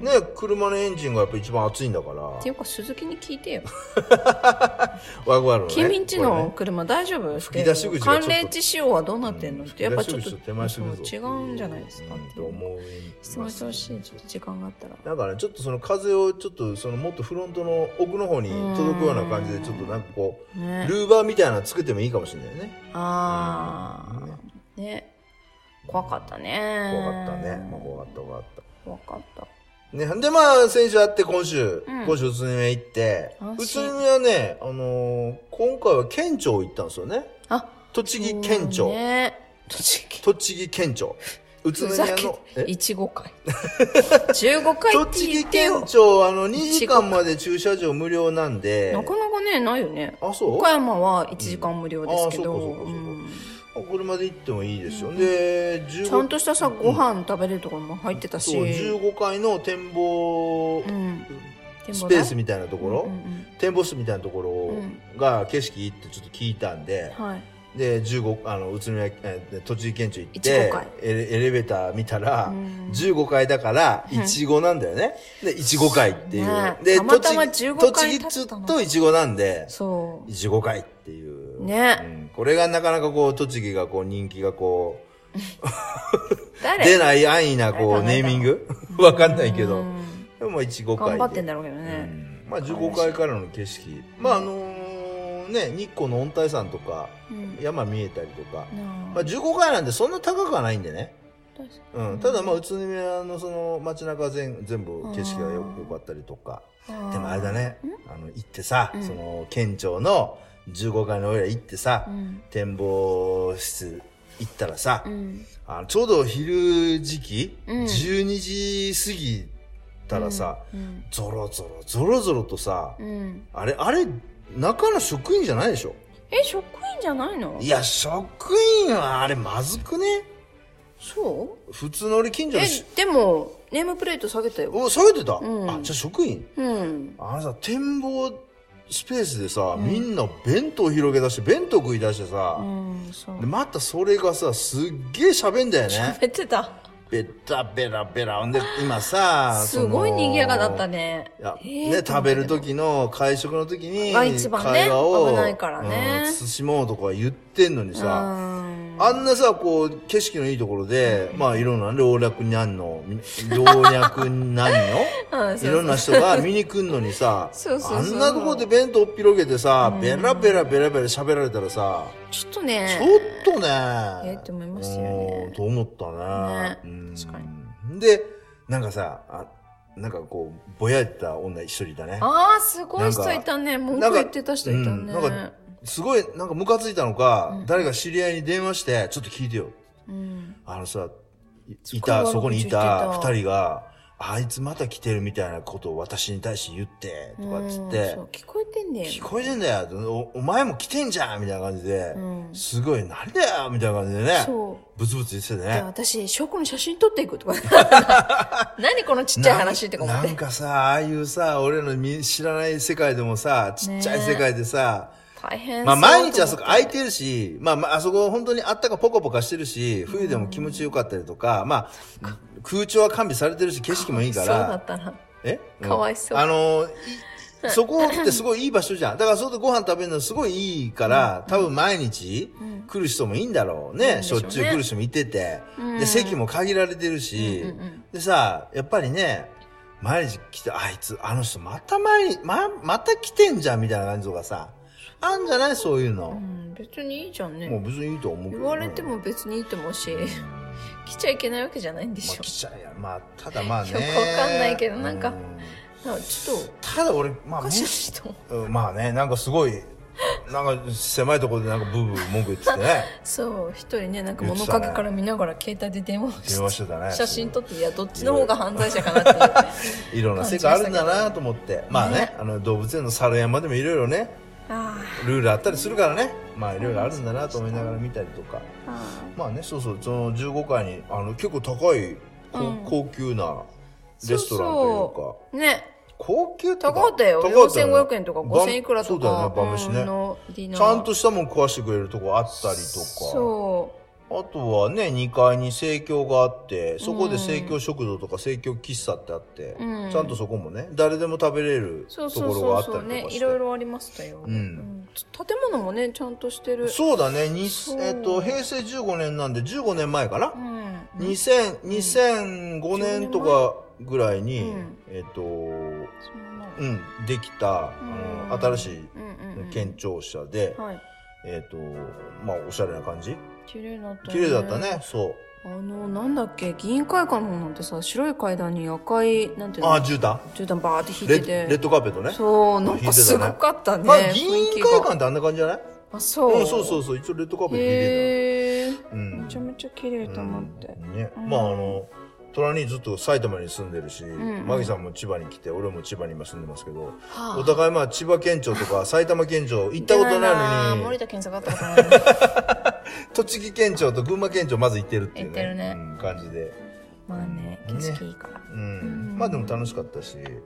ね、車のエンジンがやっぱ一番熱いんだから。っていうか、鈴木に聞いてよ。*laughs* ワゴワルのね。君んちの車大丈夫？吹き出し口寒冷地仕様はどうなってんの？って、やっぱちょっと違うんじゃないですか？って思う質問してほしい。ちょっと時間があったら。だからね、ちょっとその風をちょっとそのもっとフロントの奥の方に届くような感じで、ちょっとなんかこう、ね。ルーバーみたいなのつけてもいいかもしれないね。ああ、ね。怖かったね。怖かったね。まあ、怖かった怖かった。怖かった。ね、で、まあ、先週あって、今週、うん今週宇都宮行って安、宇心都宮ね、あのー今回は県庁行ったんですよね。あ、栃木県庁。ね。栃木。栃木県庁。宇都宮の、え？いちご会。*laughs* 15回って栃木県。庁、あの、2時間まで駐車場無料なんで、なかなかね、ないよね。あ、そう？岡山は1時間無料ですけど、うんあそうかそうかそうかうん車で行ってもいいですよ。で、15ちゃんとしたさ、ご飯食べれるところも入ってたし。そう、15階の展望うん。スペースみたいなところ、うんうん展望室みたいなところうんが景色いいってちょっと聞いたんで、はい。で、15、あの、宇都宮、えー栃木県庁行っ15て階、エレエレベーター見たら、うん15階だから、いちごなんだよね。で、いちご階っていう。ねで、たまたま栃木15階栃木ちょ立ったのっといちごなんで、そう。いちご階っていう。ねうんこれがなかなかこう、栃木がこう、人気がこう、誰？出ない安易なこう、ネーミング？*laughs* わかんないけどう。んでも、いちご階で。頑張ってんだろうけどうね。んまあ、15階からの景色。まあ、あのーね、日光の温帯山とか、うん。山見えたりとか。なまあ、15階なんでそんな高くはないんでね。うん。ただ、まあ、宇都宮のその街中全全部景色がよ良かったりとか。にでもあれだね、あの、行ってさ、うんその、県庁の15階の上行ってさ、うん。展望室行ったらさ、うん。あのちょうど昼時期、うん12時過ぎたらさ、うん。ゾロゾロ、ゾロゾロとさ、うん。あれ、あれ、中の職員じゃないでしょ？え、職員じゃないの？いや、職員はあれまずくねそう？普通の俺近所のし、え、でも、ネームプレート下げたよ。お、下げてた、うんあ、じゃあ職員？うん。あのさ、展望スペースでさ、みんな弁当広げ出して、弁当食い出してさ、うん。またそれがさ、すっげえ喋んだよね。喋ってた。ベタベラベラ。ほんで、今さ、*laughs* すごい賑やかだったね。ね。食べる時の、会食の時に、が一番ね会話を、危ないからねうん、慎もうとか言ってんのにうさ、ん。あんなさ、こう、景色のいいところで、まあ、いろんな老若にゃんの、老若にゃんのうんいろんな人が見に来んのにさあんなところで弁当を広げてさ、ベラベラベラベラ喋られたらさ、ちょっとね。ちょっとね。えって思いましたよねうんと思ったね。ねうん確かで、なんかさ、あなんかこう、ぼやいた女一人いたね。ああ、すごい人いたね。文句言ってた人いたね。うんなんか、すごい、なんかムカついたのか、誰か知り合いに電話して、ちょっと聞いてよ。うん。あのさ、いた、のそこにいたた二人が、あいつまた来てるみたいなことを私に対して言って、とかっつうんってそ、う聞こえてんだよ。聞こえてんだよお。お前も来てんじゃんみたいな感じで、うんすごい、なんだよみたいな感じでね、そう。ブツブツ言っててでね。私、証拠の写真撮っていくとか。*laughs* 何このちっちゃい話って思って。なんかさ、ああいうさ、俺の見知らない世界でもさ、ちっちゃい世界でさ、大変まあ毎日あそこ空いててるし、まあまああそこ本当にあったかポカポカしてるし、冬でも気持ちよかったりとか、まあ空調は完備されてるし景色もいいかそうだらっ、たな。え？かわいそう。んあの、いそこってすごいいい場所じゃん。だからそこでご飯食べるのすごいいいから、多分毎日来る人もいいんだろうね。しょっちゅう来る人もいてて。で、席も限られてるし、でさ、やっぱりね、毎日来て、あいつ、あの人また毎日、ま、また来てんじゃんみたいな感じとかさ、あんじゃない？そういうの。うん、別にいいじゃんもうね。別にいいと思う言われても別にいいと思うし、来ちゃいけないわけじゃないんでまあしょ。来ちゃうや。まあ、ただまあね。よくわかんないけどなんかうなんかちょっと、ただ俺、まあおかしい人。うんまあね、なんかすごい、なんか狭いところでなんかブーブー文句言っててね。*laughs* そう、一人ね、なんか物陰から見ながら携帯で電話をして電話してたね。写真撮って、いや、どっちの方が犯罪者かなってい *laughs* ろんな世界あるんだなと思って。まあねね、あの動物園の猿山でもいろいろね、あルールあったりするからね。まあいろいろあるんだなと思いながら見たりとか。まあね、そうそう、その15階に、あの、結構高い、こうん高級なレストランというか、ね、高級高かったよ。高かったよね4500円とか5000いくらとか。そうだよね、晩飯ね。ちゃんとしたもん食わしてくれるとこあったりとか。そあとはね、2階に生協があって、そこで生協食堂とか生協喫茶ってあって、うんちゃんとそこもね、誰でも食べれるう。そところうそうそうそう。があったりとかして。ね、いろいろありましたよ。うん建物もね、ちゃんとしてる。そうだね、えっと、平成15年なんで15年前かな、うん。2000 2005年とかぐらいに、うんえっと、うん、できた、あの、うん新しいうんうんうん県庁舎で、はい。えっと、まあ、おしゃれな感じ？綺麗だった、綺麗だったね、そう。あの、なんだっけ、議員会館の方なんてさ、白い階段に赤い、なんていうの？あ、絨毯絨毯バーって引いてて。レッドカーペットね。そう、なんかすごかったね。まあ、議員会館ってあんな感じじゃない？あ、そう。うん、そうそうそう、一応レッドカーペット引いて。たよ。うん。めちゃめちゃ綺麗と思って。うんね、うんまああの隣にずっと埼玉に住んでるし、ん。マギさんも千葉に来て俺も千葉に今住んでますけど、はあ。お互いまあ千葉県庁とか埼玉県庁行ったことないのに森田健作あったことない。*laughs* 栃木県庁と群馬県庁まず行ってるっていうね。行ってるね。うん、感じで、まあね、景色いいから。うん。うん。まあでも楽しかったし、ね。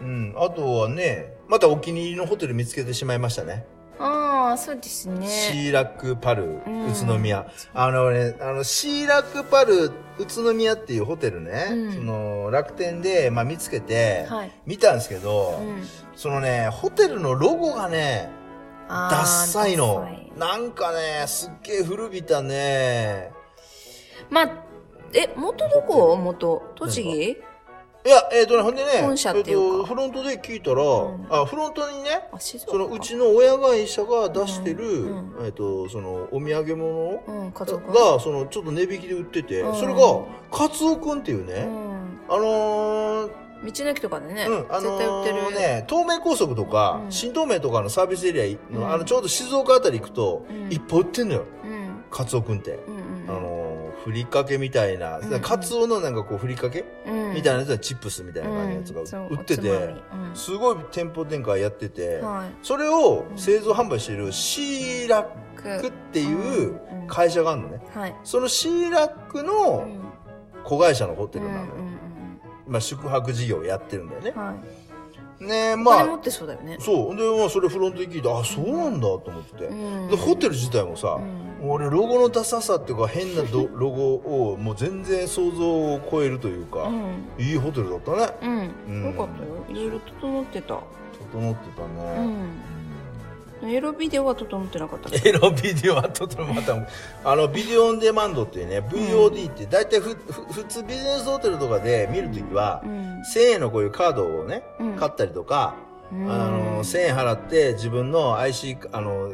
うん、あとはねまたお気に入りのホテル見つけてしまいましたねああ、そうですね。シーラックパルうん。宇都宮、あのねあのシーラックパル宇都宮っていうホテルね、うん。その楽天で、まあ、見つけて、はい。見たんですけど、うん。そのねホテルのロゴがねダッサいの。なんかねすっげえ古びたね。まあ、え、元どこ？元栃木？いやえっ、とねほんでね本社っていうかえっとフロントで聞いたら、んあフロントにねそのうちの親会社が出してる、うんえっ、とそのお土産物がそのちょっと値引きで売ってて、うんそれがカツオくんっていううね、ん。あのー道の駅とかでね、うん、あの絶対売ってる。ーね、東名高速とか、うん新東名とかのサービスエリアの、うんあの、ちょうど静岡あたり行くと、うんいっぱい売ってんのよ、うん。カツオくんって。うんうん。あのーふりかけみたいな、うんカツオのなんかこう、ふりかけ、うん、みたいなやつはチップスみたいな感じのやつが売ってて、おつまみすごい店舗展開やってて、うんはい。それを製造販売しているシーラックっていううん会社があるのね。はい。そのシーラックうのん子会社のホテうんうんルなのよ。まあ、宿泊事業をやってるんだよねうん。。はい。ねおまあ、金持ってそうだよね。そう。で、まあ、それフロントで聞いて、あ、そうなんだと思って。うんで、ホテル自体もさ、うん俺、ロゴのダサさっていうか、変など *laughs* ロゴを、もう全然想像を超えるというか、うん。いいホテルだったね。うん。うんよかったよ。いろいろ整ってた。整ってたうね。ん。エロビデオは整ってなかったけど。*laughs* エロビデオはとてもまた、*laughs* あの、ビデオオンデマンドっていうね、VOD って、大体ふ、ふ、普通ビジネスホテルとかで見るときは、うん。1000円のこういうカードをね、うん買ったりとか、うんあの、1000円払って自分の IC、あの、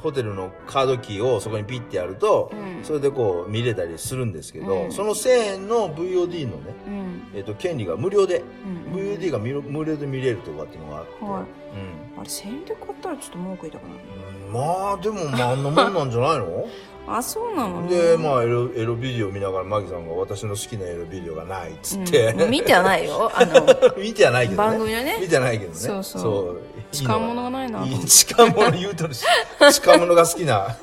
ホテルのカードキーをそこにピッてやると、うん。それでこう見れたりするんですけど、うん。その1000円の VOD のね、うん。えっ、と、権利が無料で、うん VOD が無無料で見れるとかっていうのがあって、はい。うん。あれ、1000円で買ったらちょっと文句言いたくない。うんまあ、でも、まあ、あんなもんなんじゃないの？*laughs* あ、そうなの？で、まあエロ、エロビデオ見ながら、マギさんが私の好きなエロビデオがないっつって、うん。見てはないよ。あの、*laughs* 見てはないけどね。番組のね。見てはないけどね。そう。そういい痴漢物がないないい痴漢物言うとるし。痴漢物が好きな、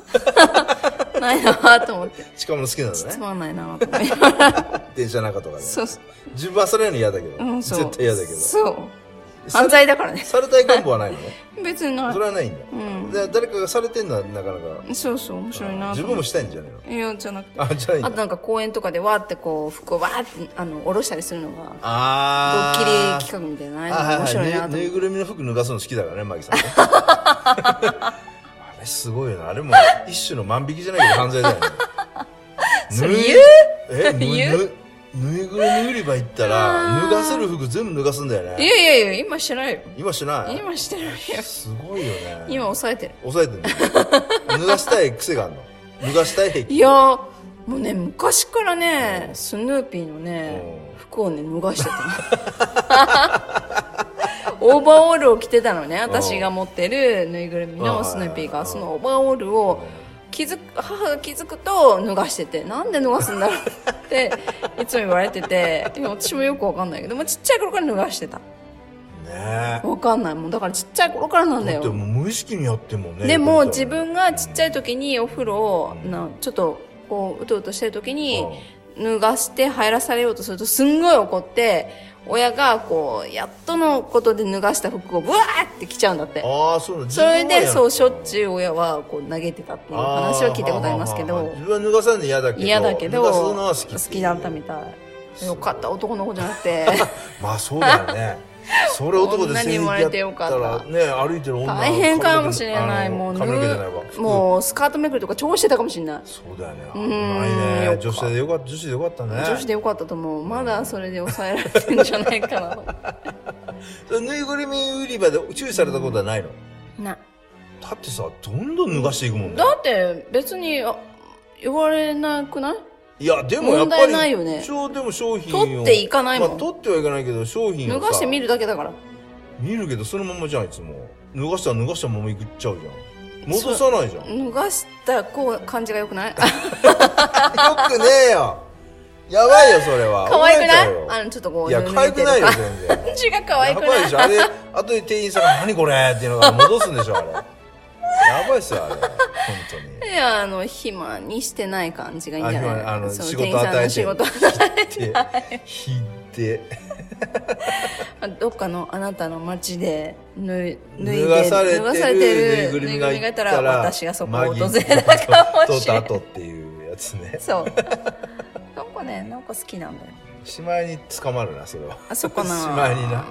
*laughs* ないなと思って。痴漢物好きなのつね。まんないなと思って。*laughs* 電車の中とかで。そうそう。自分はされるの嫌だけど。うん、そう。絶対嫌だけど。そう。犯罪だからね。されたい願望はないの？*laughs* 別にないそ。れはないんだ。うん。で誰かがされてんのはなかなか。そうそう、面白いな自分もしたいんじゃないの？いや、じゃなくて。あ、じゃないあと。なんか公園とかでわーってこう、服をわーって、あの、下ろしたりするのが、ドッあキリー。企画みたいなのああいいの面白いなはい。と。ぬぬいぐるみの服脱がすの好きだからね、マギさんね。*laughs* あれすごいよな。あれも一種の万引きじゃないけど犯罪だよね。*laughs* それぬい？言う？え、ぬ？言うぬぬいぐるみ売り場行ったら、脱がせる服全部脱がすんだよいね。やいやいや今してないよ。今しない？今してないよ。すごいよね。今抑えてる。抑えてんの？*laughs* 脱がしたい癖があるの？脱がしたい癖？いやーもうね昔からねスヌーピーのねう服をね脱がしてた。の *laughs* オーバーオールを着てたのね私が持ってるぬいぐるみのスヌーピーがそのオーバーオールを気づく母が気づくと脱がしててなんで脱がすんだろうっていつも言われてて私もよくわかんないけどもちっちゃい頃から脱がしてた。ねわかんないもん。だからちっちゃい頃からなんだよ。もう無意識にやってんもんね。でも自分がちっちゃい時にお風呂をなちょっとこううとうとしてる時に脱がして入らされようとするとすんごい怒って親がこうやっとのことで脱がした服をブワーって着ちゃうんだってああ、そうなのそれでそうしょっゅちゅう親はこう投げてたっていう話は聞いたことありますけど自分は脱がさんの嫌だけど。嫌だけど脱がすのは好き。好きだったみたいよかった男の子じゃなくて *laughs* まあそうだよね。*laughs* それ男で生まれてよかったらね、歩いてる女大変かもしれないもう髪の毛じゃないわ。ぬもうスカートめくりとか超してたかもしれないそうだよね。ないね。女性でよかった、女子でよかったね。女子でよかったと思うまだそれで抑えられてんじゃないかな *laughs* ぬいぐるみ売り場で注意されたことはないの？なだってさ、どんどん脱がしていくもんね。だって別にあ言われなくない？いや、でもやっぱ問題り、ないよね一応でも商品を。取っていかないもんまあ、取ってはいかないけど、商品をさ脱がして見るだけだから見るけど、そのままじゃん、いつも。脱がしたら脱がしたままいくっちゃうじゃん。戻さないじゃん。よ脱がしたこう感じがよくない？*laughs* くねえよ。やばいよ、それは。可愛くない？覚えちゃうよあのちょっとこういや、可愛くないよ、全然。感じが可愛くないやばいでしょ。あれ、後で店員さんが、何これ？っていうのが戻すんでしょ、あれ。やばいっすよ、あれ。本当に。いやあの暇にしてない感じがいいんじゃない？あの仕事店員さんの仕事与えてで、ひで。*laughs* どっかのあなたの街で *laughs* 脱い脱がされてるぬいるぐるみがいたら、私がそこを訪れたかもしれないととっていうやつね。そう *laughs* なんかねなんか好きなんだよしまいに捕まるな、それは。あそっかな。*laughs* しまいにな。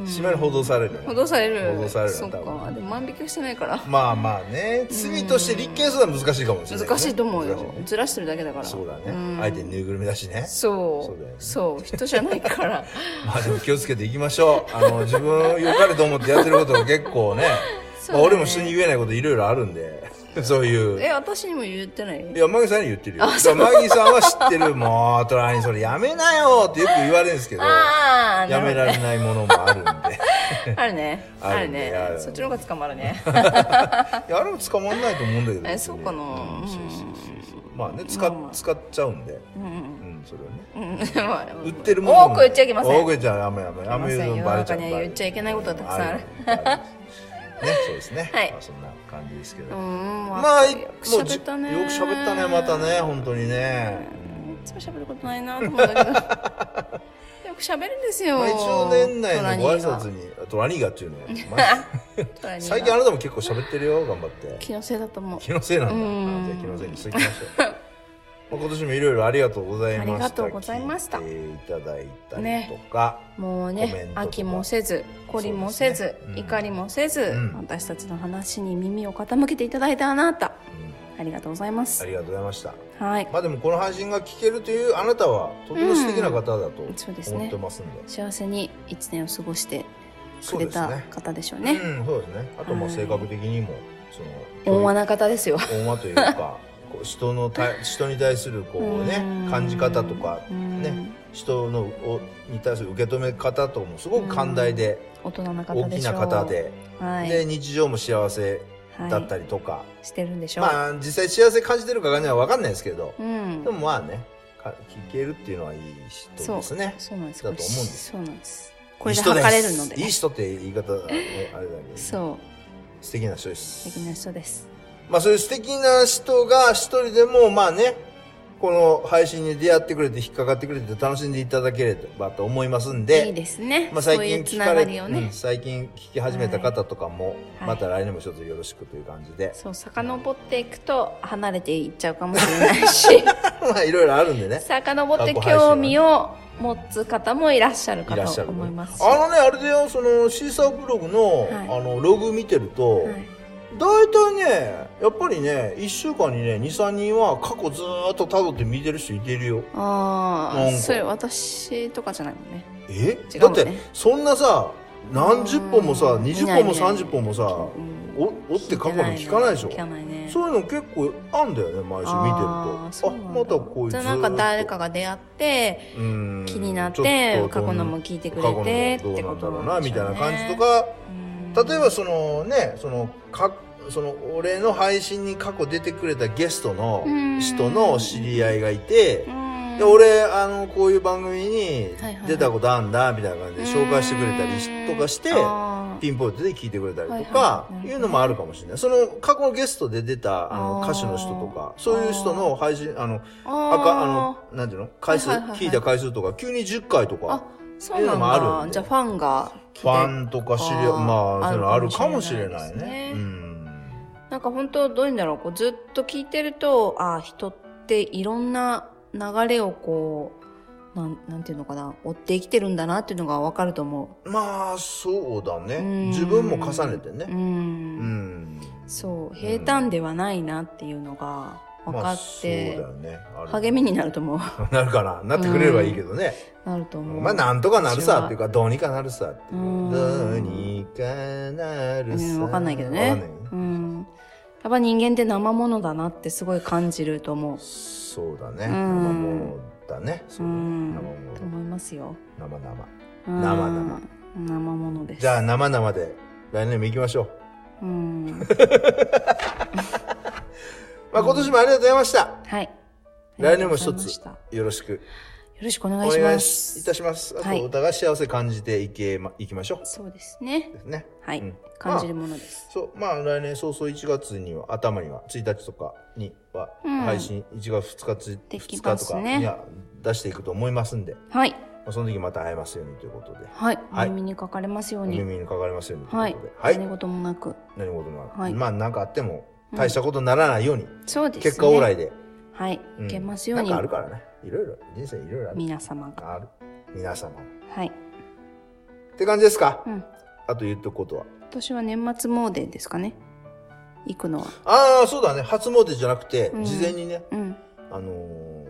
うん。しまいに報道されるよ。ね。補導される。補導されるそっか。でも万引きはしてないから。まあまあね、罪として立件するのは難しいかもしれない、ね。難しいと思うよ。ずらしてるだけだから。そうだね。ん。相手にぬいぐるみだしね。そう。そう人じゃないから。*laughs* まあでも気をつけていきましょう。あの、自分を良かれと思ってやってることが結構ね、*laughs* 俺も人に言えないこといろいろあるんで、そういう。え私にも言ってない？いや、マギさんに言ってるよ。マギさんは知ってる。もう、トライにそれやめなよってよく言われるんですけど、ああやめられないものもあるんで。*laughs* あるね。あるねそっちの方が捕まるね。*laughs* いや、あれも捕まんないと思うんだけど。えそうかな。まあね、使使っちゃうんで。うん。それはね。*laughs* 売ってるものも多く言っちゃいけません。多く言っちゃやめやめ。やめる世ののバレちゃう。中には言っちゃいけないことがたくさんあるそうですね。はいまあそんな感じですけど。うんまあ、よく喋ったねよく喋ったね、またね、本当にね。いつも喋ることないなと思うんだけどよく喋るんですよまあ、一応年内のご挨拶に、トラニーガっていうの *laughs* 最近あなたも結構喋ってるよ、頑張って。気のせいだと思う気のせいなんだ。あうんじゃあ気のせいにしときましょう。*laughs* まあ今年もいろいろありがとうございました。ありがとうございました。聞いていただいたりとか。もうねトとか。飽きもせず懲りもせず、そうですねうん。怒りもせず、うん。私たちの話に耳を傾けていただいたあなた。うん。ありがとうございます。ありがとうございました。はい。まあでもこの配信が聞けるというあなたはとても素敵な方だとそうですね。思ってますんで。幸せに一年を過ごしてくれたそうですね。方でしょうね。うん、そうですね。あともうはい。性格的にも、その、温和な方ですよ。温和というか、*laughs* こう人のた *laughs* 人に対するこうねうん。感じ方とかうん。ね人のをに対する受け止め方とかもすごく寛大で大人な方大きな方で、はい、で日常も幸せはい。だったりとか、してるんでしょう、まあ実際幸せ感じてるかがね分かんないですけど、うん。でもまあねか聞けるっていうのはいい人ですね。そう。なんです。だと思うんですそうなんです。これでいい人です。測れるので、いい人って言い方はねあれだけどそう。素敵な人です。素敵な人ですまあそういう素敵な人が一人でもまあねこの配信に出会ってくれて引っかかってくれて楽しんでいただければと思いますんでいいですね、まあ、最近聞かれりをね、うん最近聞き始めた方とかも、はい。また来年も一つよろしくという感じで、そう遡っていくと離れていっちゃうかもしれないし。*laughs* まあいろいろあるんでね。遡って興味を持つ方もいらっしゃるかと。思いますし。あのねあれだよそのシーサーブログの,、はい。あのログ見てると、はい大体ね、やっぱりね、1週間にね、2、3人は過去ずーっと辿って見てる人いてるよ。ああそれ私とかじゃないもんね。え、ね。だって、そんなさ、何十本もさ、うん。20本も見ない見ない。30本もさ、うんお追って過去の聞かないでしょ？聞かないね。そういうの結構あんだよね、毎週見てると。あまたこいつ。じゃあなんか誰かが出会ってうん。気になってと過去のも聞いてくれてどうなんだろうな、みたいな感じとか。か、例えばそのね、その、か、その、俺の配信に過去出てくれたゲストの人の知り合いがいて、で、俺、あの、こういう番組に出たことあんだ、みたいな感じで紹介してくれたりしとかして、ピンポイントで聞いてくれたりとかはいうのもあるかもしれない。その、過去のゲストで出た、あの、歌手の人とか、そういう人の配信、あの、あか、あの、なんていうの？回数、聞いた回数とか、急に10回とあか、いうのもあるじゃあファンがファンとか知り合い、まあ、あるかもしあれないね。うん。なんか本当どういうんだろうこうずっと聞いてるとあ人っていろんな流れをこうなんなんていうのかな追って生きてるんだなっていうのがわかると思まあ、そうだね。自分も重ねてねう。ん、うん。そう平坦ではないなっていうのが分かまあって、そうだよね。ある励みになると思う *laughs* なるかな。なってくれればいいけどね。なると思うまあ、なんとかなるさっていうか、どうにかなるさっていううんどうにかなるさ。うんわかんないけどねわかんないやっぱ人間って生ものだなってすごい感じると思うそうだね。うん生ものだね。そううだねん生もの。と思いますよ生々。うん生々生ものですじゃあ、生々で来年も行きましょう。うん *laughs* まあ、今年もありがとうございました。はい来年も一つよろしくろしくお願おいしま願いたします。あと、はい。お互い幸せ感じていけま、いきましょう。そうですね。ですね。はい、うん。感じるものです、そう、まあ来年早々1月には、頭には、1日とかには、うん。配信、1月2日つ、でき2日とかには出していくと思いますんで、まはい。あ、その時また会えますようにということで、はい、はい。お耳にかかれますようおに耳にかかりますようにとはいいうことで、はい。何事もなく。何事もなく、はい。まあ何かあっても、大したことにならないように、そうですね。結果オーライで、はい、うん。いけますよなうんにかあるからね。いろいろ、人生いろいろある。皆様が。ある。皆様。はい。って感じですか？うん。あと言っとくことは。今年は年末詣ですかね。行くのは。ああ、そうだね。初詣じゃなくて、うん。事前にね、うん。あのー、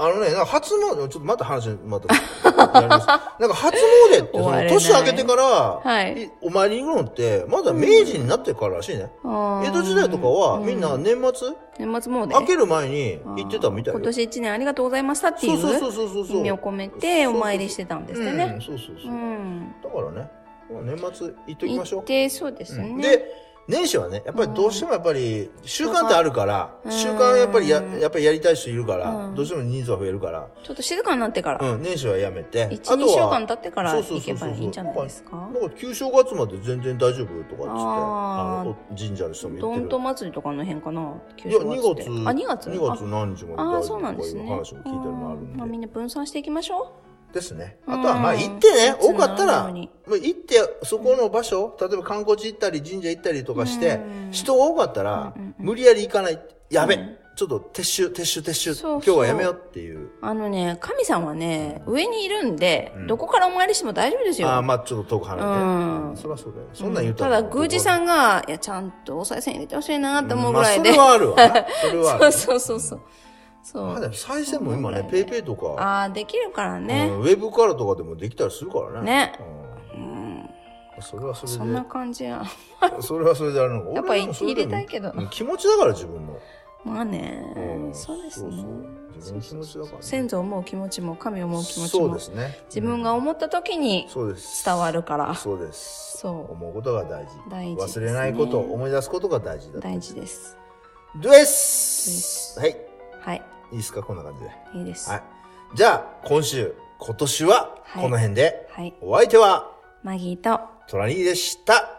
あのね、初詣、ちょっとまた話、また、やります。*laughs* なんか初詣って、その、年明けてから、はいいお参りに行くのって、まだ明治になってかららしいね。江戸時代とかは、うんみんな年末、年末詣明ける前に行ってたみたいよ。今年一年ありがとうございましたっていそうそうそううそうそう。意味を込めてお参りしてたんですってうんね。そうそうそうう。ん。だからね、まあ年末行っときましょう。行ってそうですね。うんで、年始はね、やっぱりどうしてもやっぱり、習慣ってあるから、うん。習慣やっぱりや、やっぱりやりたい人いるからう、ん。どうしても人数は増えるから、ちょっと静かになってから、うん、年始はやめて。一二週間経ってから行けばいいんじゃないですか？だから旧正月まで全然大丈夫とかっつって、あの、神社の人も言ってる。どんと祭りとかの辺かな。いや、2月、って。あ、2月？2月何日まで大丈そう夫とかいうなんですね。話も聞いたりもあるうん。まあんで。みんな分散していきましょですね。うんあとはまあ行ってね、多かったら、行って、そこの場所、例えば観光地行ったり神社行ったりとかしてうん、人が多かったらうんうん、無理やり行かない。やべうんちょっと撤収、撤収、撤収。そうそう今日はやめようっていう。う。あのね、神さんはね、上にいるんで、うんどこからお参りしても大丈夫ですよ。ああ、まあちょっと遠く離れて。うんあそりゃそうだよね。そんなん言ったら。ただ、宮司さんが、いや、ちゃんとお賽銭入れてほしいなって思うぐらいで。まあそれはあるわな。それはある。*laughs* そうそうそうそう。そう。まあでも再生も今ね、ペイペイとか、ああ、できるからうね。んウェブからとかでもできたりするからね。ねうんうん。それはそそんなれ感じや。で、それはそれであるのか。*laughs* やっぱ入れたいけどうん気持ちだから自分の。まあねう。んそうですね。自分の気持ちだからね先祖を思う気持ちも、神を思う気持ちもそうで、すね。自分が思った時にそうです。伝わるから、そうです。そう思うことが大事。大事ですね忘れないこと、思い出すことが大事だと。大事です。です。はい。はい。いいですか？こんな感じで。いいです。はい。じゃあ、今週、今年は、はいこの辺で、はい。お相手は、マギーとトラニーでした。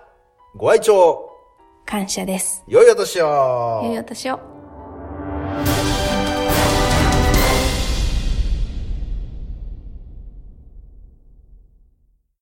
ご愛聴、感謝です。良いお年を。良いお年を。